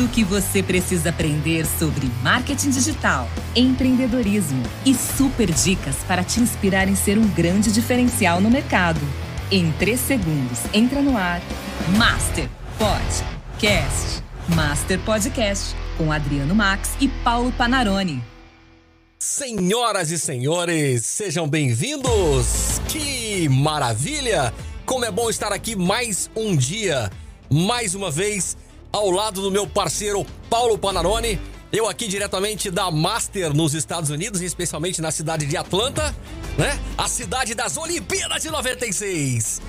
Tudo o que você precisa aprender sobre marketing digital, empreendedorismo e super dicas para te inspirar em ser um grande diferencial no mercado. Em 3 segundos, entra no ar. Master Podcast. Master Podcast com Adriano Max e Paulo Panarone. Senhoras e senhores, sejam bem-vindos! Que maravilha! Como é bom estar aqui mais um dia, mais uma vez, ao lado do meu parceiro Paulo Panarone. Eu aqui diretamente da Master nos Estados Unidos, especialmente na cidade de Atlanta, né? A cidade das Olimpíadas de 96.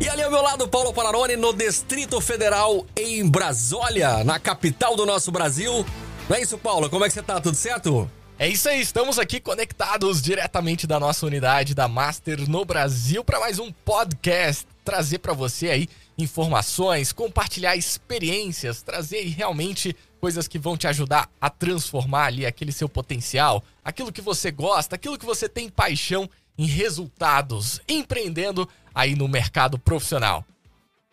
E ali ao meu lado, Paulo Panarone, no Distrito Federal, em Brasólia, na capital do nosso Brasil. Não é isso, Paulo? Como é que você tá? Tudo certo? É isso aí, estamos aqui conectados diretamente da nossa unidade da Master no Brasil para mais um podcast, trazer para você aí informações, compartilhar experiências, trazer realmente coisas que vão te ajudar a transformar ali aquele seu potencial, aquilo que você gosta, aquilo que você tem paixão em resultados, empreendendo aí no mercado profissional.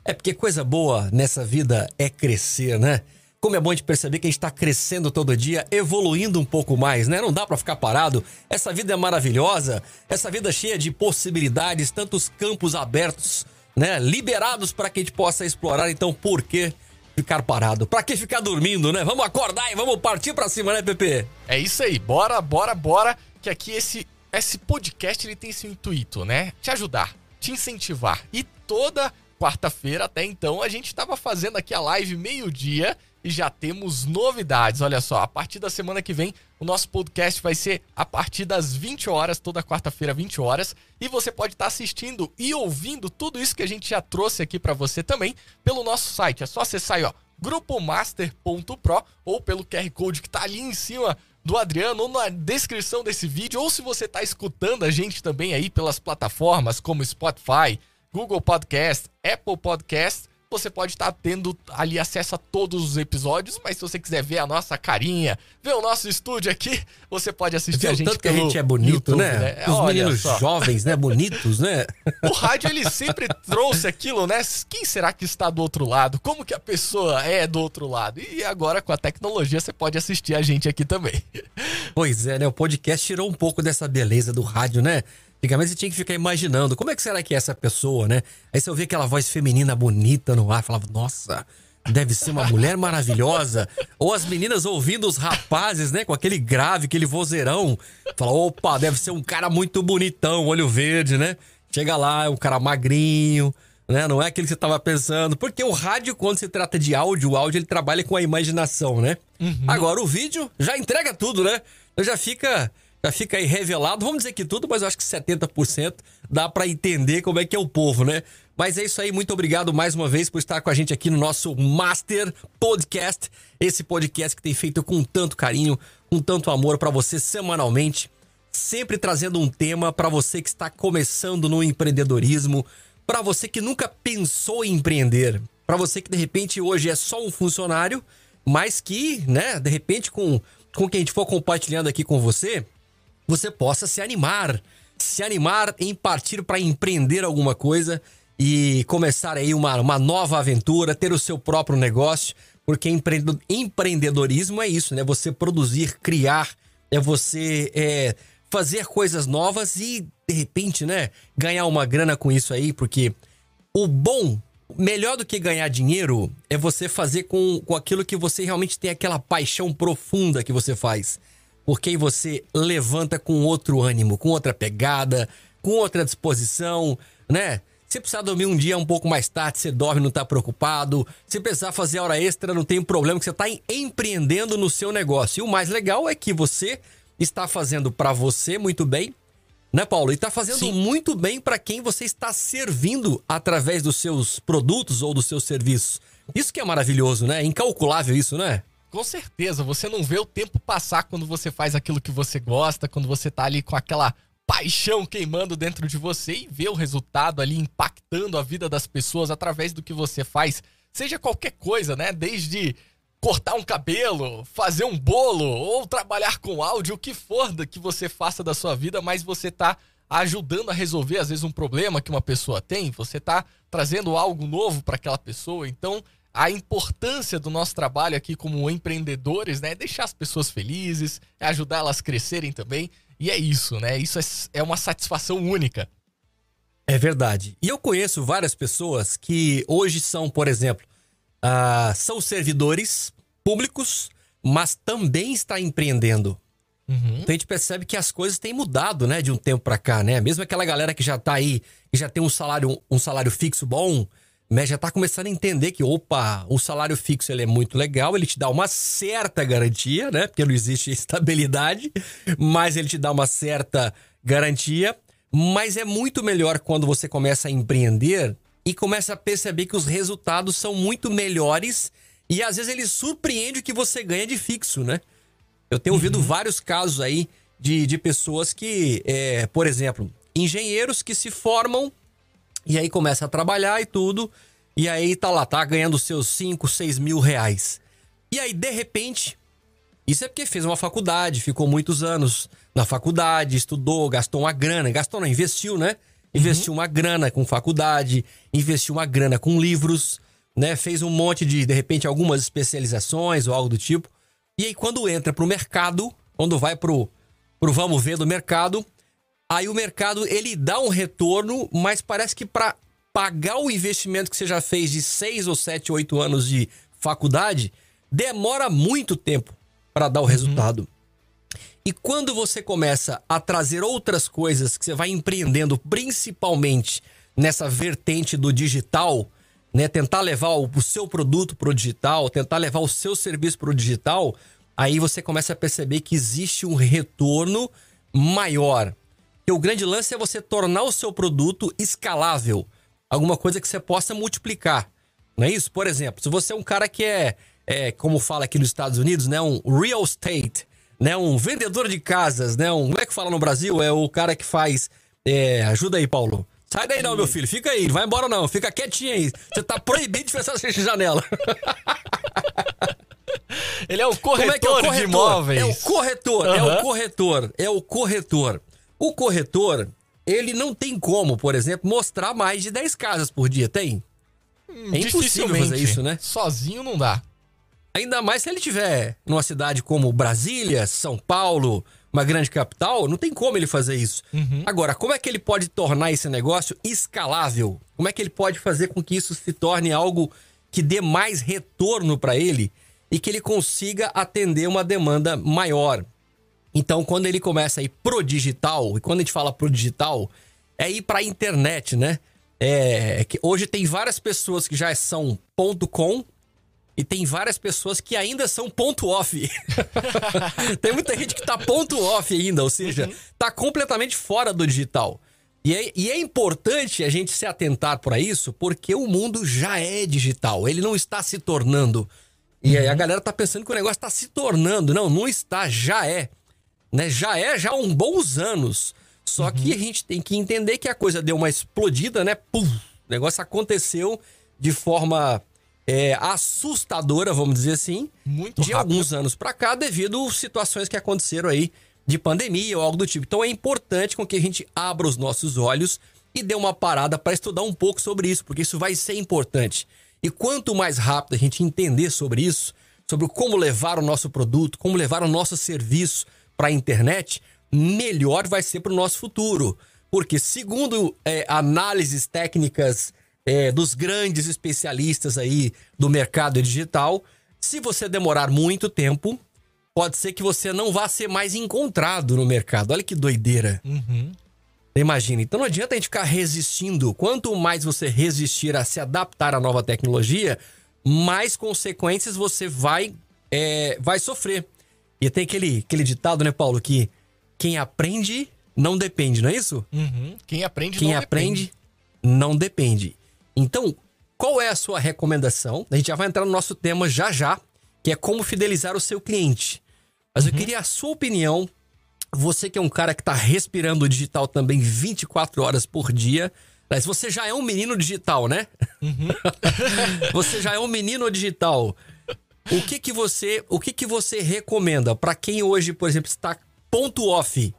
É porque coisa boa nessa vida é crescer, né? Como é bom de perceber que a gente está crescendo todo dia, evoluindo um pouco mais, né? Não dá para ficar parado. Essa vida é maravilhosa, essa vida cheia de possibilidades, tantos campos abertos, né? Liberados para que a gente possa explorar. Então, por que ficar parado? Para que ficar dormindo, né? Vamos acordar e vamos partir para cima, né, Pepe? É isso aí. Bora, bora, bora, que aqui esse esse podcast ele tem esse intuito, né? Te ajudar, te incentivar. E toda quarta-feira até então a gente estava fazendo aqui a live meio-dia e já temos novidades. Olha só, a partir da semana que vem, o nosso podcast vai ser a partir das 20 horas, toda quarta-feira, 20 horas. E você pode estar assistindo e ouvindo tudo isso que a gente já trouxe aqui para você também pelo nosso site. É só acessar aí, ó, grupomaster.pro ou pelo QR Code que tá ali em cima do Adriano ou na descrição desse vídeo, ou se você está escutando a gente também aí pelas plataformas como Spotify, Google Podcast, Apple Podcast você pode estar tá tendo ali acesso a todos os episódios, mas se você quiser ver a nossa carinha, ver o nosso estúdio aqui, você pode assistir Viu a gente tanto que a gente é bonito, YouTube, né? né? Os Olha meninos só. jovens, né? Bonitos, né? O rádio ele sempre trouxe aquilo, né? Quem será que está do outro lado? Como que a pessoa é do outro lado? E agora com a tecnologia você pode assistir a gente aqui também. Pois é, né? O podcast tirou um pouco dessa beleza do rádio, né? Antigamente você tinha que ficar imaginando como é que será que é essa pessoa, né? Aí você ouvia aquela voz feminina bonita no ar, falava, nossa, deve ser uma mulher maravilhosa. Ou as meninas ouvindo os rapazes, né? Com aquele grave, aquele vozeirão. Fala, opa, deve ser um cara muito bonitão, olho verde, né? Chega lá, é um cara magrinho, né? Não é aquele que você tava pensando. Porque o rádio, quando se trata de áudio, o áudio ele trabalha com a imaginação, né? Agora o vídeo já entrega tudo, né? Já fica já fica aí revelado. Vamos dizer que tudo, mas eu acho que 70% dá para entender como é que é o povo, né? Mas é isso aí, muito obrigado mais uma vez por estar com a gente aqui no nosso Master Podcast. Esse podcast que tem feito com tanto carinho, com tanto amor para você semanalmente, sempre trazendo um tema para você que está começando no empreendedorismo, para você que nunca pensou em empreender, para você que de repente hoje é só um funcionário, mas que, né, de repente com com o que a gente for compartilhando aqui com você, você possa se animar, se animar em partir para empreender alguma coisa e começar aí uma, uma nova aventura, ter o seu próprio negócio, porque empreende- empreendedorismo é isso, né? Você produzir, criar, é você é, fazer coisas novas e de repente, né, ganhar uma grana com isso aí, porque o bom, melhor do que ganhar dinheiro, é você fazer com, com aquilo que você realmente tem aquela paixão profunda que você faz. Porque aí você levanta com outro ânimo, com outra pegada, com outra disposição, né? Se precisar dormir um dia um pouco mais tarde, você dorme, não tá preocupado. Se precisar fazer hora extra, não tem problema, que você tá em- empreendendo no seu negócio. E o mais legal é que você está fazendo para você muito bem, né, Paulo? E tá fazendo Sim. muito bem para quem você está servindo através dos seus produtos ou dos seus serviços. Isso que é maravilhoso, né? É incalculável isso, né? Com certeza, você não vê o tempo passar quando você faz aquilo que você gosta, quando você tá ali com aquela paixão queimando dentro de você e vê o resultado ali impactando a vida das pessoas através do que você faz, seja qualquer coisa, né? Desde cortar um cabelo, fazer um bolo ou trabalhar com áudio, o que for que você faça da sua vida, mas você tá ajudando a resolver às vezes um problema que uma pessoa tem, você tá trazendo algo novo para aquela pessoa. Então, a importância do nosso trabalho aqui como empreendedores, né? É deixar as pessoas felizes, é ajudar elas a crescerem também. E é isso, né? Isso é, é uma satisfação única. É verdade. E eu conheço várias pessoas que hoje são, por exemplo, uh, são servidores públicos, mas também está empreendendo. Uhum. Então a gente percebe que as coisas têm mudado, né, de um tempo para cá, né? Mesmo aquela galera que já tá aí, que já tem um salário, um salário fixo bom, né, já tá começando a entender que, opa, o salário fixo ele é muito legal, ele te dá uma certa garantia, né? Porque não existe estabilidade, mas ele te dá uma certa garantia. Mas é muito melhor quando você começa a empreender e começa a perceber que os resultados são muito melhores e às vezes ele surpreende o que você ganha de fixo, né? Eu tenho ouvido uhum. vários casos aí de, de pessoas que, é, por exemplo, engenheiros que se formam e aí começa a trabalhar e tudo. E aí tá lá, tá ganhando seus 5, 6 mil reais. E aí, de repente, isso é porque fez uma faculdade, ficou muitos anos na faculdade, estudou, gastou uma grana. Gastou, não, investiu, né? Investiu uhum. uma grana com faculdade, investiu uma grana com livros, né? Fez um monte de, de repente, algumas especializações ou algo do tipo. E aí, quando entra pro mercado, quando vai pro, pro vamos ver do mercado, Aí o mercado ele dá um retorno, mas parece que para pagar o investimento que você já fez de 6 ou 7, 8 anos de faculdade, demora muito tempo para dar o uhum. resultado. E quando você começa a trazer outras coisas que você vai empreendendo, principalmente nessa vertente do digital, né, tentar levar o seu produto para o digital, tentar levar o seu serviço para o digital, aí você começa a perceber que existe um retorno maior. E o grande lance é você tornar o seu produto escalável. Alguma coisa que você possa multiplicar. Não é isso? Por exemplo, se você é um cara que é, é como fala aqui nos Estados Unidos, né? Um real estate, né? Um vendedor de casas, né? Um, como é que fala no Brasil? É o cara que faz... É, ajuda aí, Paulo. Sai daí não, meu filho. Fica aí. Não vai embora não. Fica quietinho aí. Você tá proibido de fechar essa janela. Ele é o corretor, é é o corretor? de imóveis. É o corretor. Uhum. É o corretor. É o corretor. O corretor, ele não tem como, por exemplo, mostrar mais de 10 casas por dia, tem? Hum, é impossível fazer isso, né? Sozinho não dá. Ainda mais se ele tiver numa cidade como Brasília, São Paulo, uma grande capital, não tem como ele fazer isso. Uhum. Agora, como é que ele pode tornar esse negócio escalável? Como é que ele pode fazer com que isso se torne algo que dê mais retorno para ele e que ele consiga atender uma demanda maior? Então, quando ele começa a ir pro digital, e quando a gente fala pro digital, é ir pra internet, né? É, que hoje tem várias pessoas que já são ponto .com e tem várias pessoas que ainda são ponto .off. tem muita gente que tá ponto .off ainda, ou seja, uhum. tá completamente fora do digital. E é, e é importante a gente se atentar para isso, porque o mundo já é digital, ele não está se tornando. E aí a uhum. galera tá pensando que o negócio está se tornando. Não, não está, já é né? Já é já uns bons anos. Só uhum. que a gente tem que entender que a coisa deu uma explodida, né? Pum! O negócio aconteceu de forma é, assustadora, vamos dizer assim, Muito de rápido. alguns anos para cá, devido a situações que aconteceram aí de pandemia ou algo do tipo. Então é importante com que a gente abra os nossos olhos e dê uma parada para estudar um pouco sobre isso, porque isso vai ser importante. E quanto mais rápido a gente entender sobre isso, sobre como levar o nosso produto, como levar o nosso serviço para a internet, melhor vai ser para o nosso futuro. Porque, segundo é, análises técnicas é, dos grandes especialistas aí do mercado digital, se você demorar muito tempo, pode ser que você não vá ser mais encontrado no mercado. Olha que doideira. Uhum. Imagina. Então não adianta a gente ficar resistindo. Quanto mais você resistir a se adaptar à nova tecnologia, mais consequências você vai, é, vai sofrer. E tem aquele, aquele ditado, né, Paulo, que quem aprende não depende, não é isso? Uhum. Quem aprende quem não aprende depende. não depende. Então, qual é a sua recomendação? A gente já vai entrar no nosso tema já já, que é como fidelizar o seu cliente. Mas uhum. eu queria a sua opinião. Você que é um cara que está respirando o digital também 24 horas por dia. Mas você já é um menino digital, né? Uhum. você já é um menino digital. O que que você, o que que você recomenda para quem hoje, por exemplo, está ponto off?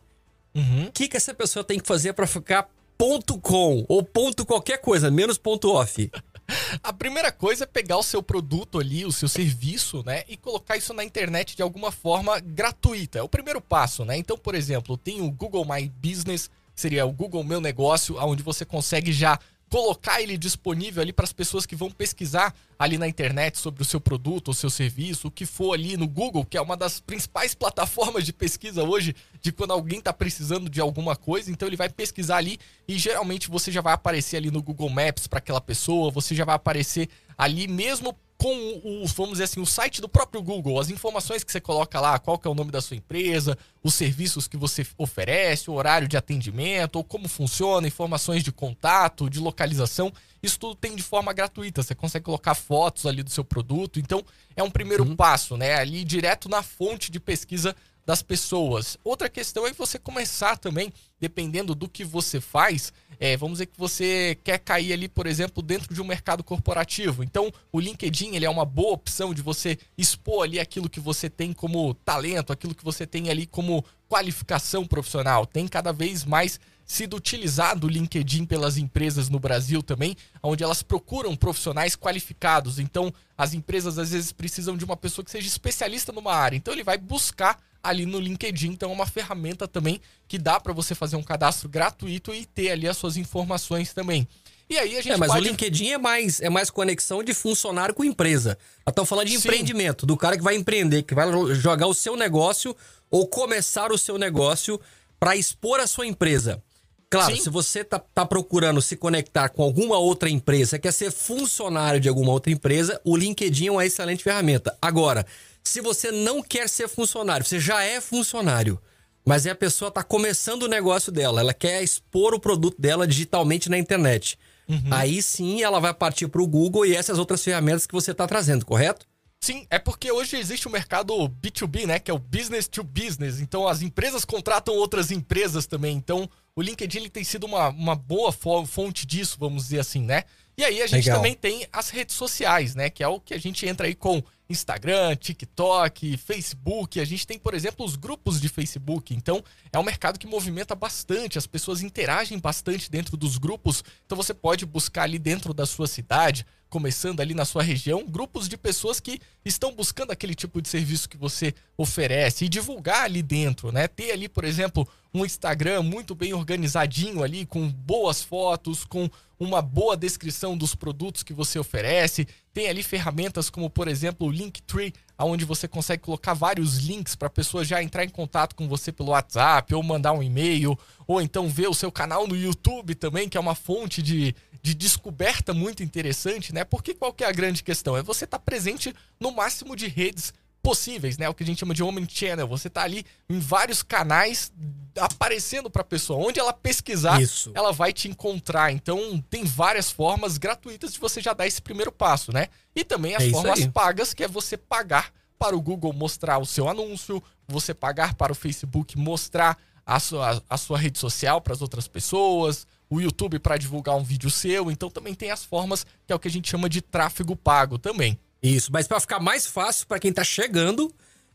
Uhum. O que que essa pessoa tem que fazer para ficar ponto com ou ponto qualquer coisa, menos ponto off? A primeira coisa é pegar o seu produto ali, o seu serviço, né, e colocar isso na internet de alguma forma gratuita. É o primeiro passo, né? Então, por exemplo, tem o Google My Business, seria o Google Meu Negócio, onde você consegue já colocar ele disponível ali para as pessoas que vão pesquisar ali na internet sobre o seu produto, o seu serviço, o que for ali no Google, que é uma das principais plataformas de pesquisa hoje, de quando alguém está precisando de alguma coisa, então ele vai pesquisar ali e geralmente você já vai aparecer ali no Google Maps para aquela pessoa, você já vai aparecer ali mesmo com o, vamos dizer assim, o site do próprio Google, as informações que você coloca lá, qual que é o nome da sua empresa, os serviços que você oferece, o horário de atendimento, ou como funciona, informações de contato, de localização, isso tudo tem de forma gratuita. Você consegue colocar fotos ali do seu produto. Então, é um primeiro uhum. passo, né? Ali direto na fonte de pesquisa das pessoas. Outra questão é você começar também, dependendo do que você faz, é, vamos dizer que você quer cair ali, por exemplo, dentro de um mercado corporativo. Então, o LinkedIn ele é uma boa opção de você expor ali aquilo que você tem como talento, aquilo que você tem ali como qualificação profissional. Tem cada vez mais sido utilizado o LinkedIn pelas empresas no Brasil também, onde elas procuram profissionais qualificados. Então, as empresas às vezes precisam de uma pessoa que seja especialista numa área. Então, ele vai buscar ali no LinkedIn. Então é uma ferramenta também que dá para você fazer um cadastro gratuito e ter ali as suas informações também. E aí a gente É, mas pode... o LinkedIn é mais, é mais conexão de funcionário com empresa. Estamos falando de Sim. empreendimento, do cara que vai empreender, que vai jogar o seu negócio ou começar o seu negócio para expor a sua empresa. Claro, Sim. se você tá, tá, procurando se conectar com alguma outra empresa, quer ser funcionário de alguma outra empresa, o LinkedIn é uma excelente ferramenta. Agora, se você não quer ser funcionário, você já é funcionário, mas é a pessoa está começando o negócio dela, ela quer expor o produto dela digitalmente na internet. Uhum. Aí sim ela vai partir para o Google e essas outras ferramentas que você está trazendo, correto? Sim, é porque hoje existe o um mercado B2B, né? Que é o business to business. Então as empresas contratam outras empresas também. Então o LinkedIn ele tem sido uma, uma boa fonte disso, vamos dizer assim, né? E aí a gente Legal. também tem as redes sociais, né? Que é o que a gente entra aí com Instagram, TikTok, Facebook. A gente tem, por exemplo, os grupos de Facebook. Então, é um mercado que movimenta bastante, as pessoas interagem bastante dentro dos grupos. Então, você pode buscar ali dentro da sua cidade começando ali na sua região, grupos de pessoas que estão buscando aquele tipo de serviço que você oferece e divulgar ali dentro, né? Ter ali, por exemplo, um Instagram muito bem organizadinho ali, com boas fotos, com uma boa descrição dos produtos que você oferece. Tem ali ferramentas como, por exemplo, o Linktree, onde você consegue colocar vários links para a pessoa já entrar em contato com você pelo WhatsApp ou mandar um e-mail, ou então ver o seu canal no YouTube também, que é uma fonte de, de descoberta muito interessante, né? Porque qual que é a grande questão? É você estar tá presente no máximo de redes possíveis, né? O que a gente chama de omnichannel. Você tá ali em vários canais aparecendo para a pessoa. Onde ela pesquisar, Isso. ela vai te encontrar. Então, tem várias formas gratuitas de você já dar esse primeiro passo, né? E também as é formas pagas, que é você pagar para o Google mostrar o seu anúncio, você pagar para o Facebook mostrar a sua, a sua rede social para as outras pessoas, o YouTube para divulgar um vídeo seu. Então também tem as formas que é o que a gente chama de tráfego pago também. Isso, mas para ficar mais fácil para quem está chegando,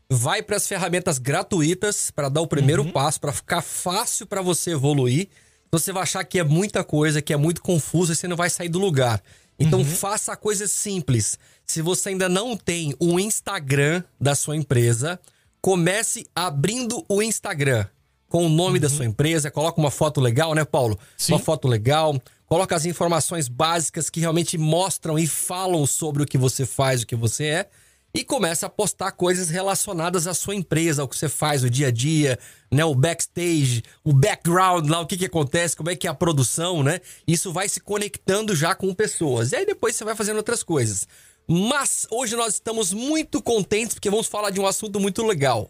vai para as ferramentas gratuitas para dar o primeiro uhum. passo, para ficar fácil para você evoluir. Você vai achar que é muita coisa, que é muito confuso e você não vai sair do lugar. Então uhum. faça coisas simples. Se você ainda não tem um Instagram da sua empresa, comece abrindo o Instagram com o nome uhum. da sua empresa, coloca uma foto legal, né, Paulo? Sim. Uma foto legal, coloca as informações básicas que realmente mostram e falam sobre o que você faz, o que você é, e começa a postar coisas relacionadas à sua empresa, ao que você faz o dia a dia, né, o backstage, o background lá, o que que acontece, como é que é a produção, né? Isso vai se conectando já com pessoas. E aí depois você vai fazendo outras coisas. Mas hoje nós estamos muito contentes porque vamos falar de um assunto muito legal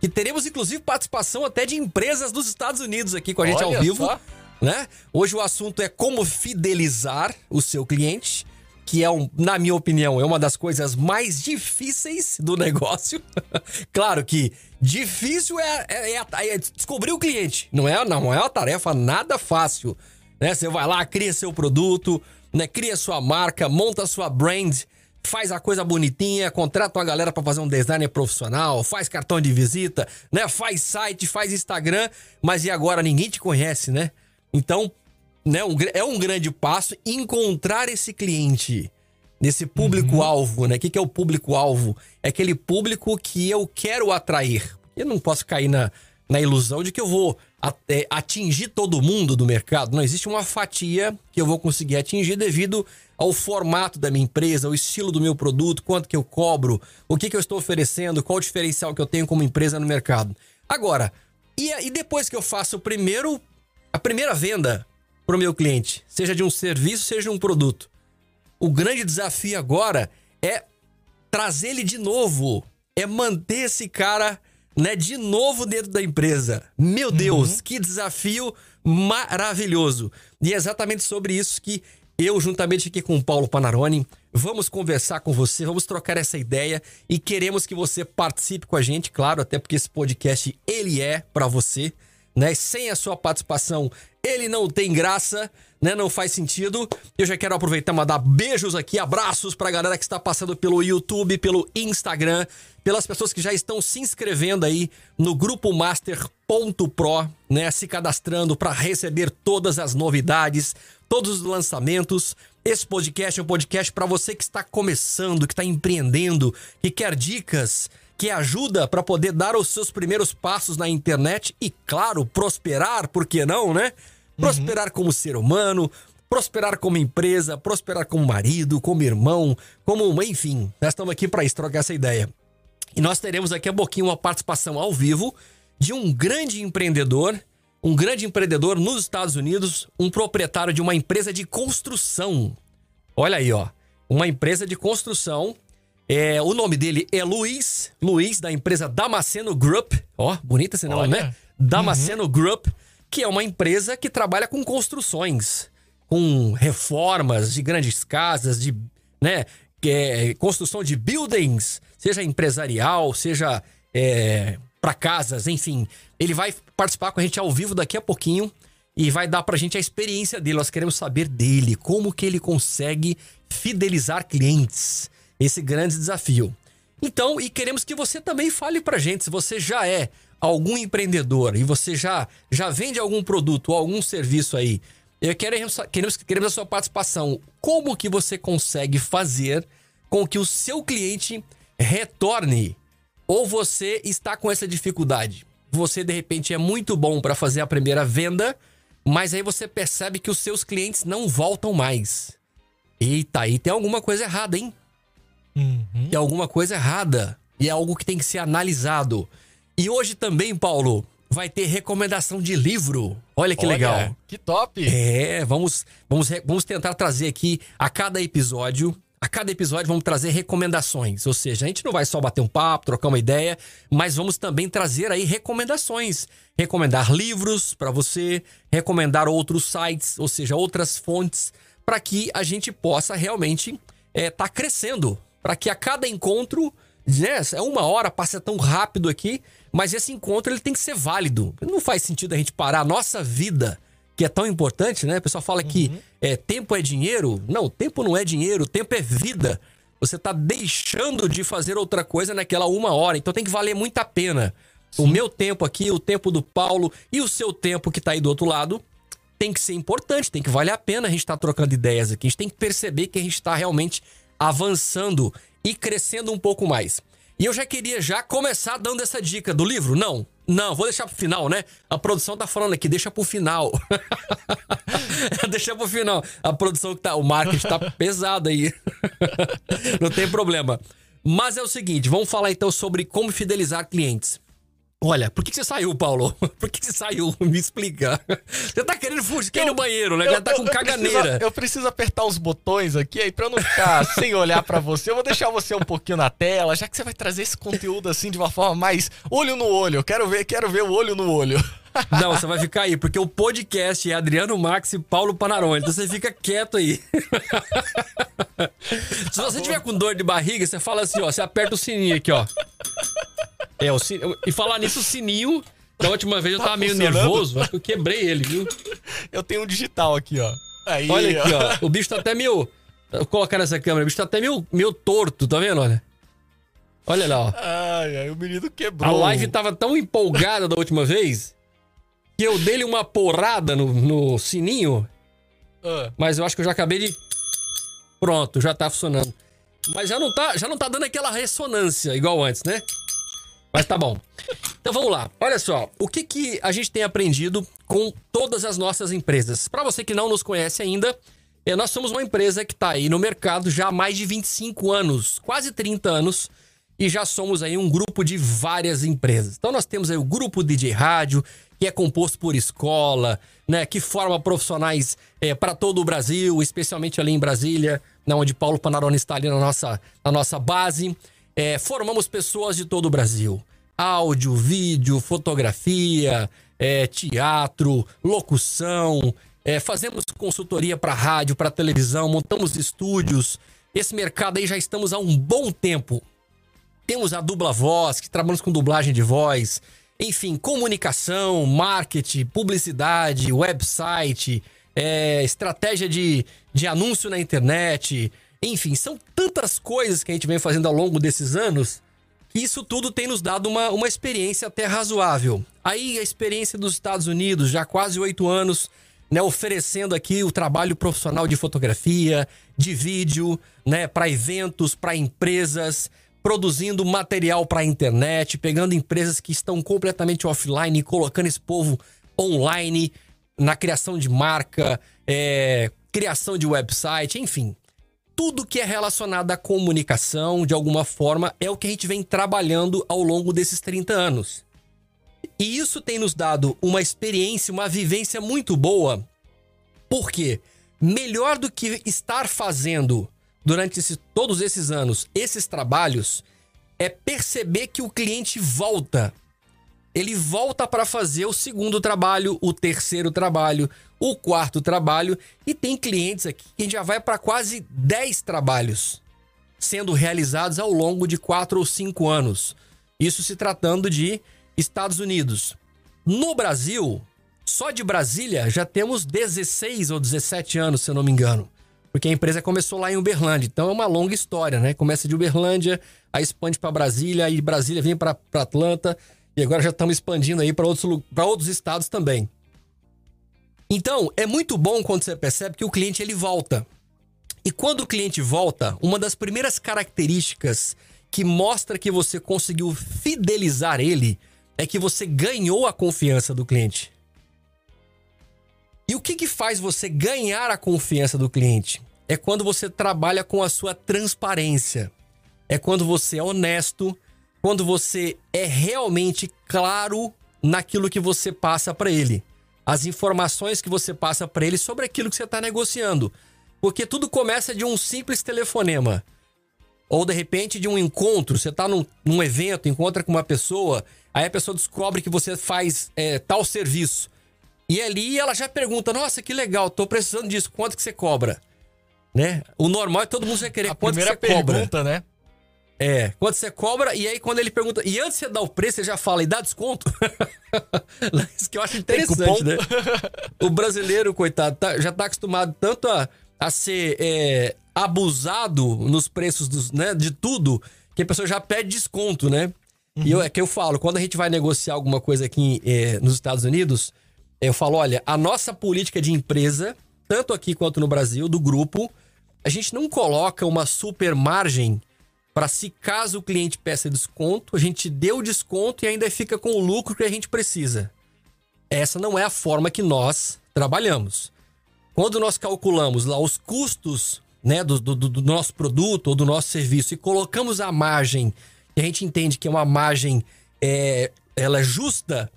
que teremos inclusive participação até de empresas dos Estados Unidos aqui com a gente Olha ao vivo. Só. Né? Hoje o assunto é como fidelizar o seu cliente, que é, um, na minha opinião, é uma das coisas mais difíceis do negócio. claro que difícil é, é, é, é, descobrir o cliente. Não é, não é uma tarefa nada fácil. Né? Você vai lá, cria seu produto, né? cria sua marca, monta sua brand faz a coisa bonitinha, contrata uma galera para fazer um design profissional, faz cartão de visita, né? Faz site, faz Instagram, mas e agora ninguém te conhece, né? Então, né, um, é um grande passo encontrar esse cliente. nesse público-alvo, né? O que, que é o público-alvo? É aquele público que eu quero atrair. Eu não posso cair na, na ilusão de que eu vou é, atingir todo mundo do mercado. Não existe uma fatia que eu vou conseguir atingir devido ao formato da minha empresa, ao estilo do meu produto, quanto que eu cobro, o que, que eu estou oferecendo, qual o diferencial que eu tenho como empresa no mercado. Agora, e, e depois que eu faço o primeiro, a primeira venda para o meu cliente, seja de um serviço, seja de um produto, o grande desafio agora é trazer ele de novo, é manter esse cara né, de novo dentro da empresa. Meu Deus, uhum. que desafio maravilhoso. E é exatamente sobre isso que eu, juntamente aqui com o Paulo Panarone, vamos conversar com você, vamos trocar essa ideia e queremos que você participe com a gente, claro, até porque esse podcast ele é para você, né? Sem a sua participação, ele não tem graça, né? Não faz sentido. Eu já quero aproveitar e mandar beijos aqui, abraços pra galera que está passando pelo YouTube, pelo Instagram, pelas pessoas que já estão se inscrevendo aí no grupo master.pro, né? Se cadastrando para receber todas as novidades, todos os lançamentos. Esse podcast é um podcast para você que está começando, que está empreendendo, que quer dicas, que ajuda para poder dar os seus primeiros passos na internet e, claro, prosperar, por que não, né? Prosperar uhum. como ser humano, prosperar como empresa, prosperar como marido, como irmão, como, enfim, nós estamos aqui para isso, trocar essa ideia. E nós teremos aqui a pouquinho uma participação ao vivo de um grande empreendedor um grande empreendedor nos Estados Unidos, um proprietário de uma empresa de construção. Olha aí, ó. Uma empresa de construção. É, o nome dele é Luiz, Luiz da empresa Damasceno Group. Ó, bonita esse nome, né? Damasceno uhum. Group, que é uma empresa que trabalha com construções, com reformas de grandes casas, de, né, é, construção de buildings, seja empresarial, seja é, para casas, enfim. Ele vai participar com a gente ao vivo daqui a pouquinho e vai dar pra gente a experiência dele. Nós queremos saber dele, como que ele consegue fidelizar clientes. Esse grande desafio. Então, e queremos que você também fale pra gente se você já é algum empreendedor e você já já vende algum produto ou algum serviço aí. Eu queremos, queremos, queremos a sua participação. Como que você consegue fazer com que o seu cliente retorne ou você está com essa dificuldade. Você de repente é muito bom para fazer a primeira venda, mas aí você percebe que os seus clientes não voltam mais. Eita, aí tem alguma coisa errada, hein? Uhum. Tem alguma coisa errada. E é algo que tem que ser analisado. E hoje também, Paulo, vai ter recomendação de livro. Olha que Olha, legal. Que top! É, vamos, vamos, vamos tentar trazer aqui a cada episódio a cada episódio vamos trazer recomendações, ou seja, a gente não vai só bater um papo, trocar uma ideia, mas vamos também trazer aí recomendações, recomendar livros para você, recomendar outros sites, ou seja, outras fontes, para que a gente possa realmente estar é, tá crescendo, para que a cada encontro, né, é uma hora passa tão rápido aqui, mas esse encontro ele tem que ser válido. Não faz sentido a gente parar a nossa vida que é tão importante, né? O pessoal fala uhum. que é, tempo é dinheiro. Não, tempo não é dinheiro, tempo é vida. Você está deixando de fazer outra coisa naquela uma hora, então tem que valer muito a pena. Sim. O meu tempo aqui, o tempo do Paulo e o seu tempo que está aí do outro lado tem que ser importante, tem que valer a pena a gente estar tá trocando ideias aqui. A gente tem que perceber que a gente está realmente avançando e crescendo um pouco mais. E eu já queria já começar dando essa dica do livro. Não, não, vou deixar pro final, né? A produção tá falando aqui, deixa pro final. deixa pro final. A produção que tá. O marketing tá pesado aí. Não tem problema. Mas é o seguinte, vamos falar então sobre como fidelizar clientes. Olha, por que, você saiu, Paulo? Por que, você saiu? Me explica. Você tá querendo fugir no banheiro, né? Já tá com eu, caganeira. Preciso, eu preciso apertar os botões aqui aí pra eu não ficar sem olhar para você. Eu vou deixar você um pouquinho na tela, já que você vai trazer esse conteúdo assim de uma forma mais olho no olho. Eu quero ver, quero ver o olho no olho. Não, você vai ficar aí, porque o podcast é Adriano Max e Paulo Panarone. Então você fica quieto aí. Se você tiver com dor de barriga, você fala assim, ó. Você aperta o sininho aqui, ó. É, o sin... E falar nisso, o sininho. Da última vez eu tá tava meio nervoso, acho que eu quebrei ele, viu? Eu tenho um digital aqui, ó. Aí, Olha aqui, ó. O bicho tá até meio. Vou colocar nessa câmera, o bicho tá até meio, meio torto, tá vendo? Olha. Olha lá, ó. Ai, ai, o menino quebrou. A live tava tão empolgada da última vez que eu dei uma porrada no, no sininho. Uh. Mas eu acho que eu já acabei de. Pronto, já tá funcionando. Mas já não tá, já não tá dando aquela ressonância igual antes, né? Mas tá bom. Então vamos lá. Olha só, o que, que a gente tem aprendido com todas as nossas empresas? Para você que não nos conhece ainda, é, nós somos uma empresa que está aí no mercado já há mais de 25 anos, quase 30 anos, e já somos aí um grupo de várias empresas. Então nós temos aí o grupo DJ Rádio, que é composto por escola, né, que forma profissionais é, para todo o Brasil, especialmente ali em Brasília, né, onde Paulo Panarone está ali na nossa, na nossa base. É, formamos pessoas de todo o Brasil. Áudio, vídeo, fotografia, é, teatro, locução, é, fazemos consultoria para rádio, para televisão, montamos estúdios. Esse mercado aí já estamos há um bom tempo. Temos a dubla voz, que trabalhamos com dublagem de voz. Enfim, comunicação, marketing, publicidade, website, é, estratégia de, de anúncio na internet. Enfim, são tantas coisas que a gente vem fazendo ao longo desses anos que isso tudo tem nos dado uma, uma experiência até razoável. Aí a experiência dos Estados Unidos, já quase oito anos, né, oferecendo aqui o trabalho profissional de fotografia, de vídeo, né, para eventos, para empresas, produzindo material para a internet, pegando empresas que estão completamente offline e colocando esse povo online na criação de marca, é, criação de website, enfim. Tudo que é relacionado à comunicação, de alguma forma, é o que a gente vem trabalhando ao longo desses 30 anos. E isso tem nos dado uma experiência, uma vivência muito boa. Por quê? Melhor do que estar fazendo durante esse, todos esses anos esses trabalhos é perceber que o cliente volta. Ele volta para fazer o segundo trabalho, o terceiro trabalho, o quarto trabalho. E tem clientes aqui que já vai para quase 10 trabalhos sendo realizados ao longo de 4 ou 5 anos. Isso se tratando de Estados Unidos. No Brasil, só de Brasília já temos 16 ou 17 anos, se eu não me engano. Porque a empresa começou lá em Uberlândia. Então é uma longa história, né? Começa de Uberlândia, aí expande para Brasília, aí Brasília vem para Atlanta e agora já estamos expandindo aí para outros, outros estados também. Então, é muito bom quando você percebe que o cliente ele volta. E quando o cliente volta, uma das primeiras características que mostra que você conseguiu fidelizar ele é que você ganhou a confiança do cliente. E o que, que faz você ganhar a confiança do cliente? É quando você trabalha com a sua transparência. É quando você é honesto, quando você é realmente claro naquilo que você passa para ele. As informações que você passa para ele sobre aquilo que você está negociando. Porque tudo começa de um simples telefonema. Ou de repente de um encontro. Você está num, num evento, encontra com uma pessoa Aí a pessoa descobre que você faz é, tal serviço. E ali ela já pergunta: Nossa, que legal, tô precisando disso, quanto que você cobra? Né? O normal é todo mundo já querer a quanto primeira você cobra. pergunta, né? É, quanto você cobra, e aí quando ele pergunta, e antes de você dar o preço, você já fala, e dá desconto? Isso que eu acho interessante, né? o brasileiro, coitado, tá, já tá acostumado tanto a, a ser é, abusado nos preços dos, né, de tudo, que a pessoa já pede desconto, né? Uhum. E eu, é que eu falo, quando a gente vai negociar alguma coisa aqui é, nos Estados Unidos, eu falo, olha, a nossa política de empresa, tanto aqui quanto no Brasil, do grupo, a gente não coloca uma super margem para se caso o cliente peça desconto, a gente dê o desconto e ainda fica com o lucro que a gente precisa. Essa não é a forma que nós trabalhamos. Quando nós calculamos lá os custos né, do, do, do nosso produto ou do nosso serviço e colocamos a margem que a gente entende que é uma margem é, ela é justa,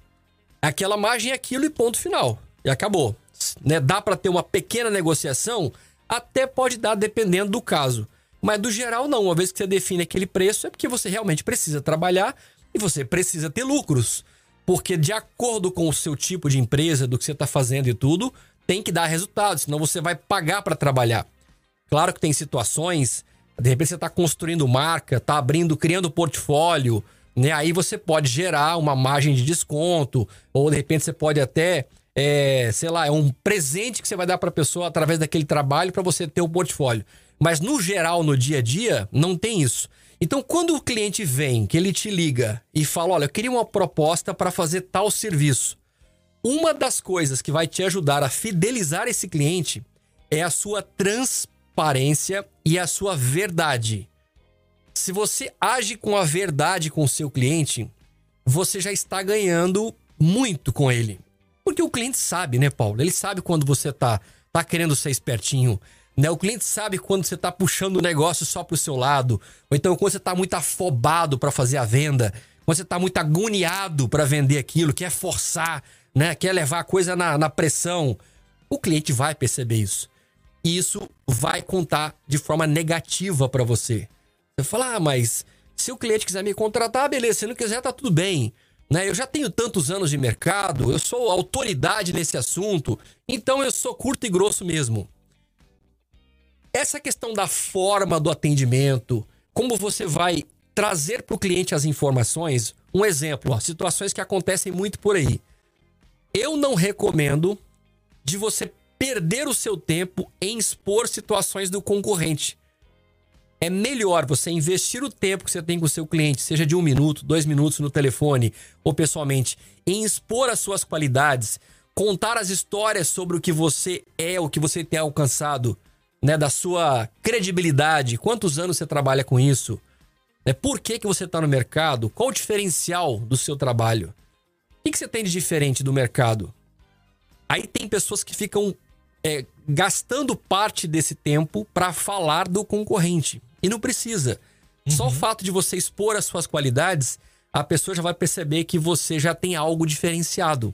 aquela margem é aquilo e ponto final. E acabou. Né? Dá para ter uma pequena negociação? Até pode dar, dependendo do caso. Mas do geral, não. Uma vez que você define aquele preço, é porque você realmente precisa trabalhar e você precisa ter lucros. Porque, de acordo com o seu tipo de empresa, do que você está fazendo e tudo, tem que dar resultado, senão você vai pagar para trabalhar. Claro que tem situações de repente você está construindo marca, está abrindo, criando portfólio, né? Aí você pode gerar uma margem de desconto, ou de repente você pode até, é, sei lá, é um presente que você vai dar para a pessoa através daquele trabalho para você ter o portfólio. Mas no geral, no dia a dia, não tem isso. Então, quando o cliente vem, que ele te liga e fala: Olha, eu queria uma proposta para fazer tal serviço. Uma das coisas que vai te ajudar a fidelizar esse cliente é a sua transparência e a sua verdade. Se você age com a verdade com o seu cliente, você já está ganhando muito com ele. Porque o cliente sabe, né, Paulo? Ele sabe quando você tá, tá querendo ser espertinho. Né? O cliente sabe quando você tá puxando o negócio só pro seu lado. Ou então quando você tá muito afobado para fazer a venda. Quando você tá muito agoniado para vender aquilo, quer forçar, né? Quer levar a coisa na, na pressão. O cliente vai perceber isso. E isso vai contar de forma negativa para você. Você fala, ah, mas se o cliente quiser me contratar, beleza. Se não quiser, tá tudo bem. Né? Eu já tenho tantos anos de mercado, eu sou autoridade nesse assunto, então eu sou curto e grosso mesmo. Essa questão da forma do atendimento, como você vai trazer para o cliente as informações, um exemplo, ó, situações que acontecem muito por aí. Eu não recomendo de você perder o seu tempo em expor situações do concorrente é melhor você investir o tempo que você tem com o seu cliente, seja de um minuto, dois minutos no telefone ou pessoalmente, em expor as suas qualidades, contar as histórias sobre o que você é, o que você tem alcançado, né, da sua credibilidade, quantos anos você trabalha com isso, né, por que, que você está no mercado, qual o diferencial do seu trabalho, o que, que você tem de diferente do mercado. Aí tem pessoas que ficam é, gastando parte desse tempo para falar do concorrente. E não precisa. Uhum. Só o uhum. fato de você expor as suas qualidades, a pessoa já vai perceber que você já tem algo diferenciado.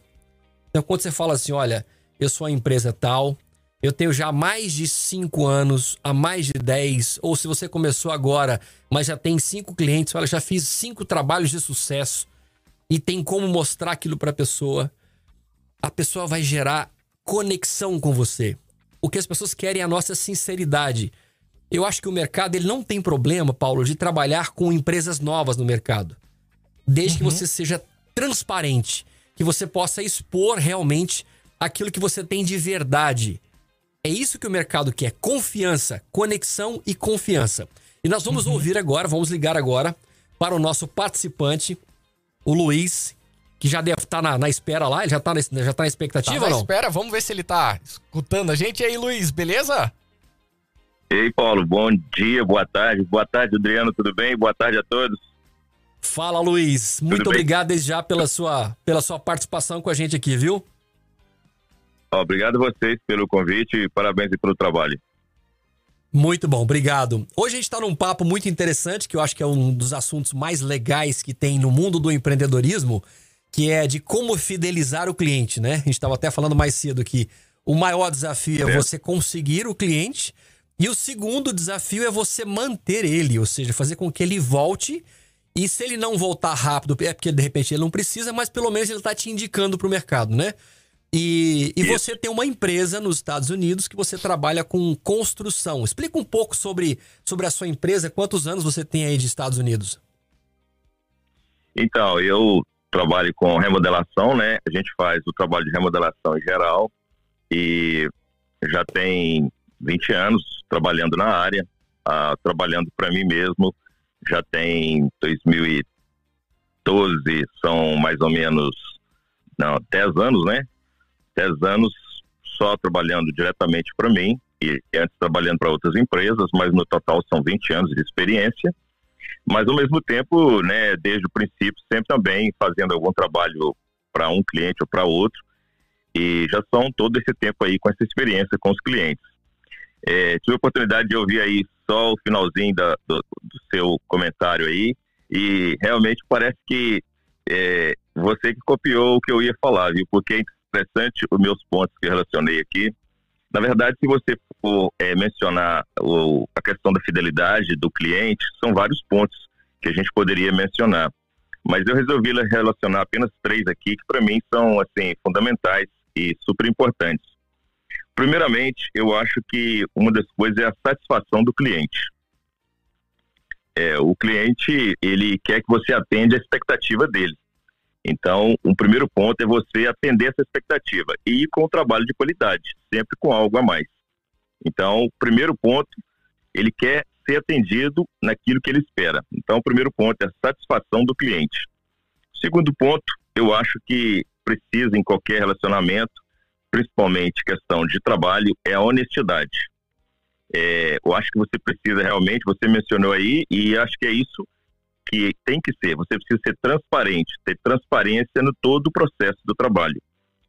Então, quando você fala assim, olha, eu sou uma empresa tal, eu tenho já mais de 5 anos, há mais de 10, ou se você começou agora, mas já tem 5 clientes, olha, já fiz 5 trabalhos de sucesso e tem como mostrar aquilo para a pessoa, a pessoa vai gerar conexão com você. O que as pessoas querem é a nossa sinceridade. Eu acho que o mercado ele não tem problema, Paulo, de trabalhar com empresas novas no mercado. Desde uhum. que você seja transparente, que você possa expor realmente aquilo que você tem de verdade. É isso que o mercado quer: confiança, conexão e confiança. E nós vamos uhum. ouvir agora, vamos ligar agora para o nosso participante, o Luiz, que já deve estar na, na espera lá, ele já está na, já tá na expectativa, tá na não? espera, vamos ver se ele está escutando a gente. E aí, Luiz, beleza? Ei, Paulo, bom dia, boa tarde. Boa tarde, Adriano, tudo bem? Boa tarde a todos. Fala, Luiz. Muito tudo obrigado desde já pela sua, pela sua participação com a gente aqui, viu? Obrigado a vocês pelo convite e parabéns pelo trabalho. Muito bom, obrigado. Hoje a gente está num papo muito interessante, que eu acho que é um dos assuntos mais legais que tem no mundo do empreendedorismo, que é de como fidelizar o cliente, né? A gente estava até falando mais cedo que o maior desafio é, é você conseguir o cliente e o segundo desafio é você manter ele, ou seja, fazer com que ele volte. E se ele não voltar rápido, é porque de repente ele não precisa, mas pelo menos ele está te indicando para o mercado, né? E, e você tem uma empresa nos Estados Unidos que você trabalha com construção. Explica um pouco sobre, sobre a sua empresa, quantos anos você tem aí de Estados Unidos? Então, eu trabalho com remodelação, né? A gente faz o trabalho de remodelação em geral e já tem 20 anos trabalhando na área, uh, trabalhando para mim mesmo. Já tem 2012, são mais ou menos não, 10 anos, né? 10 anos só trabalhando diretamente para mim e antes trabalhando para outras empresas, mas no total são 20 anos de experiência. Mas ao mesmo tempo, né, desde o princípio, sempre também fazendo algum trabalho para um cliente ou para outro. E já são todo esse tempo aí com essa experiência com os clientes. É, tive a oportunidade de ouvir aí só o finalzinho da, do, do, seu comentário aí e realmente parece que é, você que copiou o que eu ia falar, viu? Porque interessante os meus pontos que relacionei aqui. Na verdade, se você for é, mencionar o, a questão da fidelidade do cliente, são vários pontos que a gente poderia mencionar. Mas eu resolvi relacionar apenas três aqui que para mim são assim fundamentais e super importantes. Primeiramente, eu acho que uma das coisas é a satisfação do cliente. É, o cliente ele quer que você atenda a expectativa dele. Então, um primeiro ponto é você atender essa expectativa e ir com o trabalho de qualidade, sempre com algo a mais. Então, o primeiro ponto, ele quer ser atendido naquilo que ele espera. Então, o primeiro ponto é a satisfação do cliente. O segundo ponto, eu acho que precisa em qualquer relacionamento principalmente questão de trabalho, é a honestidade. É, eu acho que você precisa realmente, você mencionou aí, e acho que é isso que tem que ser. Você precisa ser transparente, ter transparência no todo o processo do trabalho.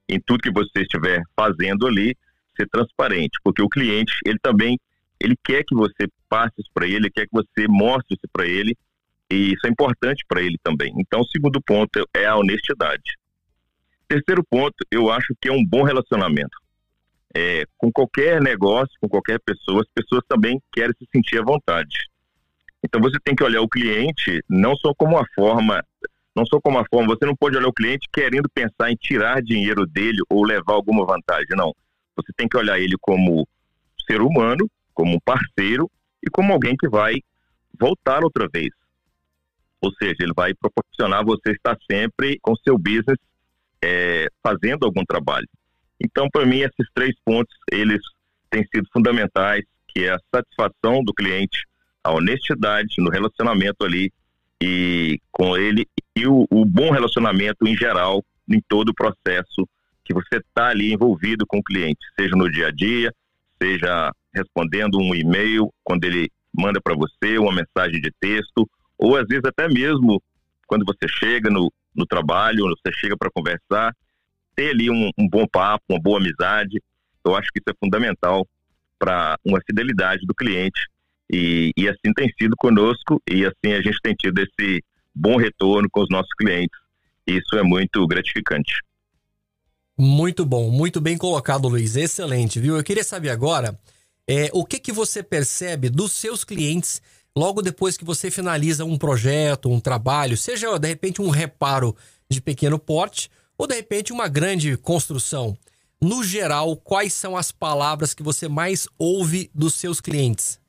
Em tudo que você estiver fazendo ali, ser transparente, porque o cliente, ele também, ele quer que você passe isso para ele, quer que você mostre isso para ele, e isso é importante para ele também. Então, o segundo ponto é a honestidade. Terceiro ponto, eu acho que é um bom relacionamento. É, com qualquer negócio, com qualquer pessoa, as pessoas também querem se sentir à vontade. Então você tem que olhar o cliente não só como uma forma, não só como uma forma, você não pode olhar o cliente querendo pensar em tirar dinheiro dele ou levar alguma vantagem, não. Você tem que olhar ele como ser humano, como um parceiro e como alguém que vai voltar outra vez. Ou seja, ele vai proporcionar você estar sempre com seu business é, fazendo algum trabalho. Então, para mim, esses três pontos, eles têm sido fundamentais, que é a satisfação do cliente, a honestidade no relacionamento ali e com ele e o, o bom relacionamento em geral em todo o processo que você está ali envolvido com o cliente, seja no dia a dia, seja respondendo um e-mail quando ele manda para você uma mensagem de texto, ou às vezes até mesmo quando você chega no, no trabalho, você chega para conversar, ter ali um, um, bom papo, uma boa amizade. Eu acho que isso é fundamental para uma fidelidade do cliente. E, e assim tem sido conosco, e assim a gente tem tido esse bom retorno com os nossos clientes. Isso é muito gratificante. Muito bom, muito bem colocado, Luiz. Excelente, viu? Eu queria saber agora é, o que, que você percebe dos seus clientes logo depois que você finaliza um projeto, um trabalho, seja de repente um reparo de pequeno porte ou de repente uma grande construção. No geral, quais são as palavras que você mais ouve dos seus clientes?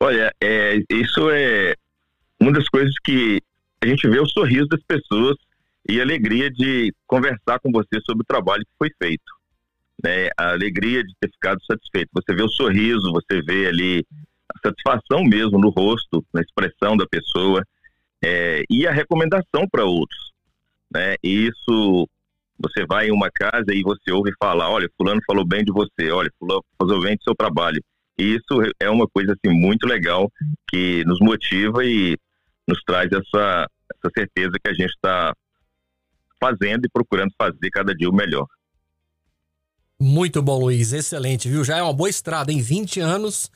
Olha, é, isso é uma das coisas que a gente vê o sorriso das pessoas e a alegria de conversar com você sobre o trabalho que foi feito. Né? A alegria de ter ficado satisfeito. Você vê o sorriso, você vê ali a satisfação mesmo no rosto, na expressão da pessoa é, e a recomendação para outros. Né? E isso, você vai em uma casa e você ouve falar, olha, fulano falou bem de você, olha, fulano falou bem do seu trabalho. E isso é uma coisa assim muito legal que nos motiva e nos traz essa, essa certeza que a gente está fazendo e procurando fazer cada dia o melhor. Muito bom, Luiz. Excelente, viu? Já é uma boa estrada, em 20 anos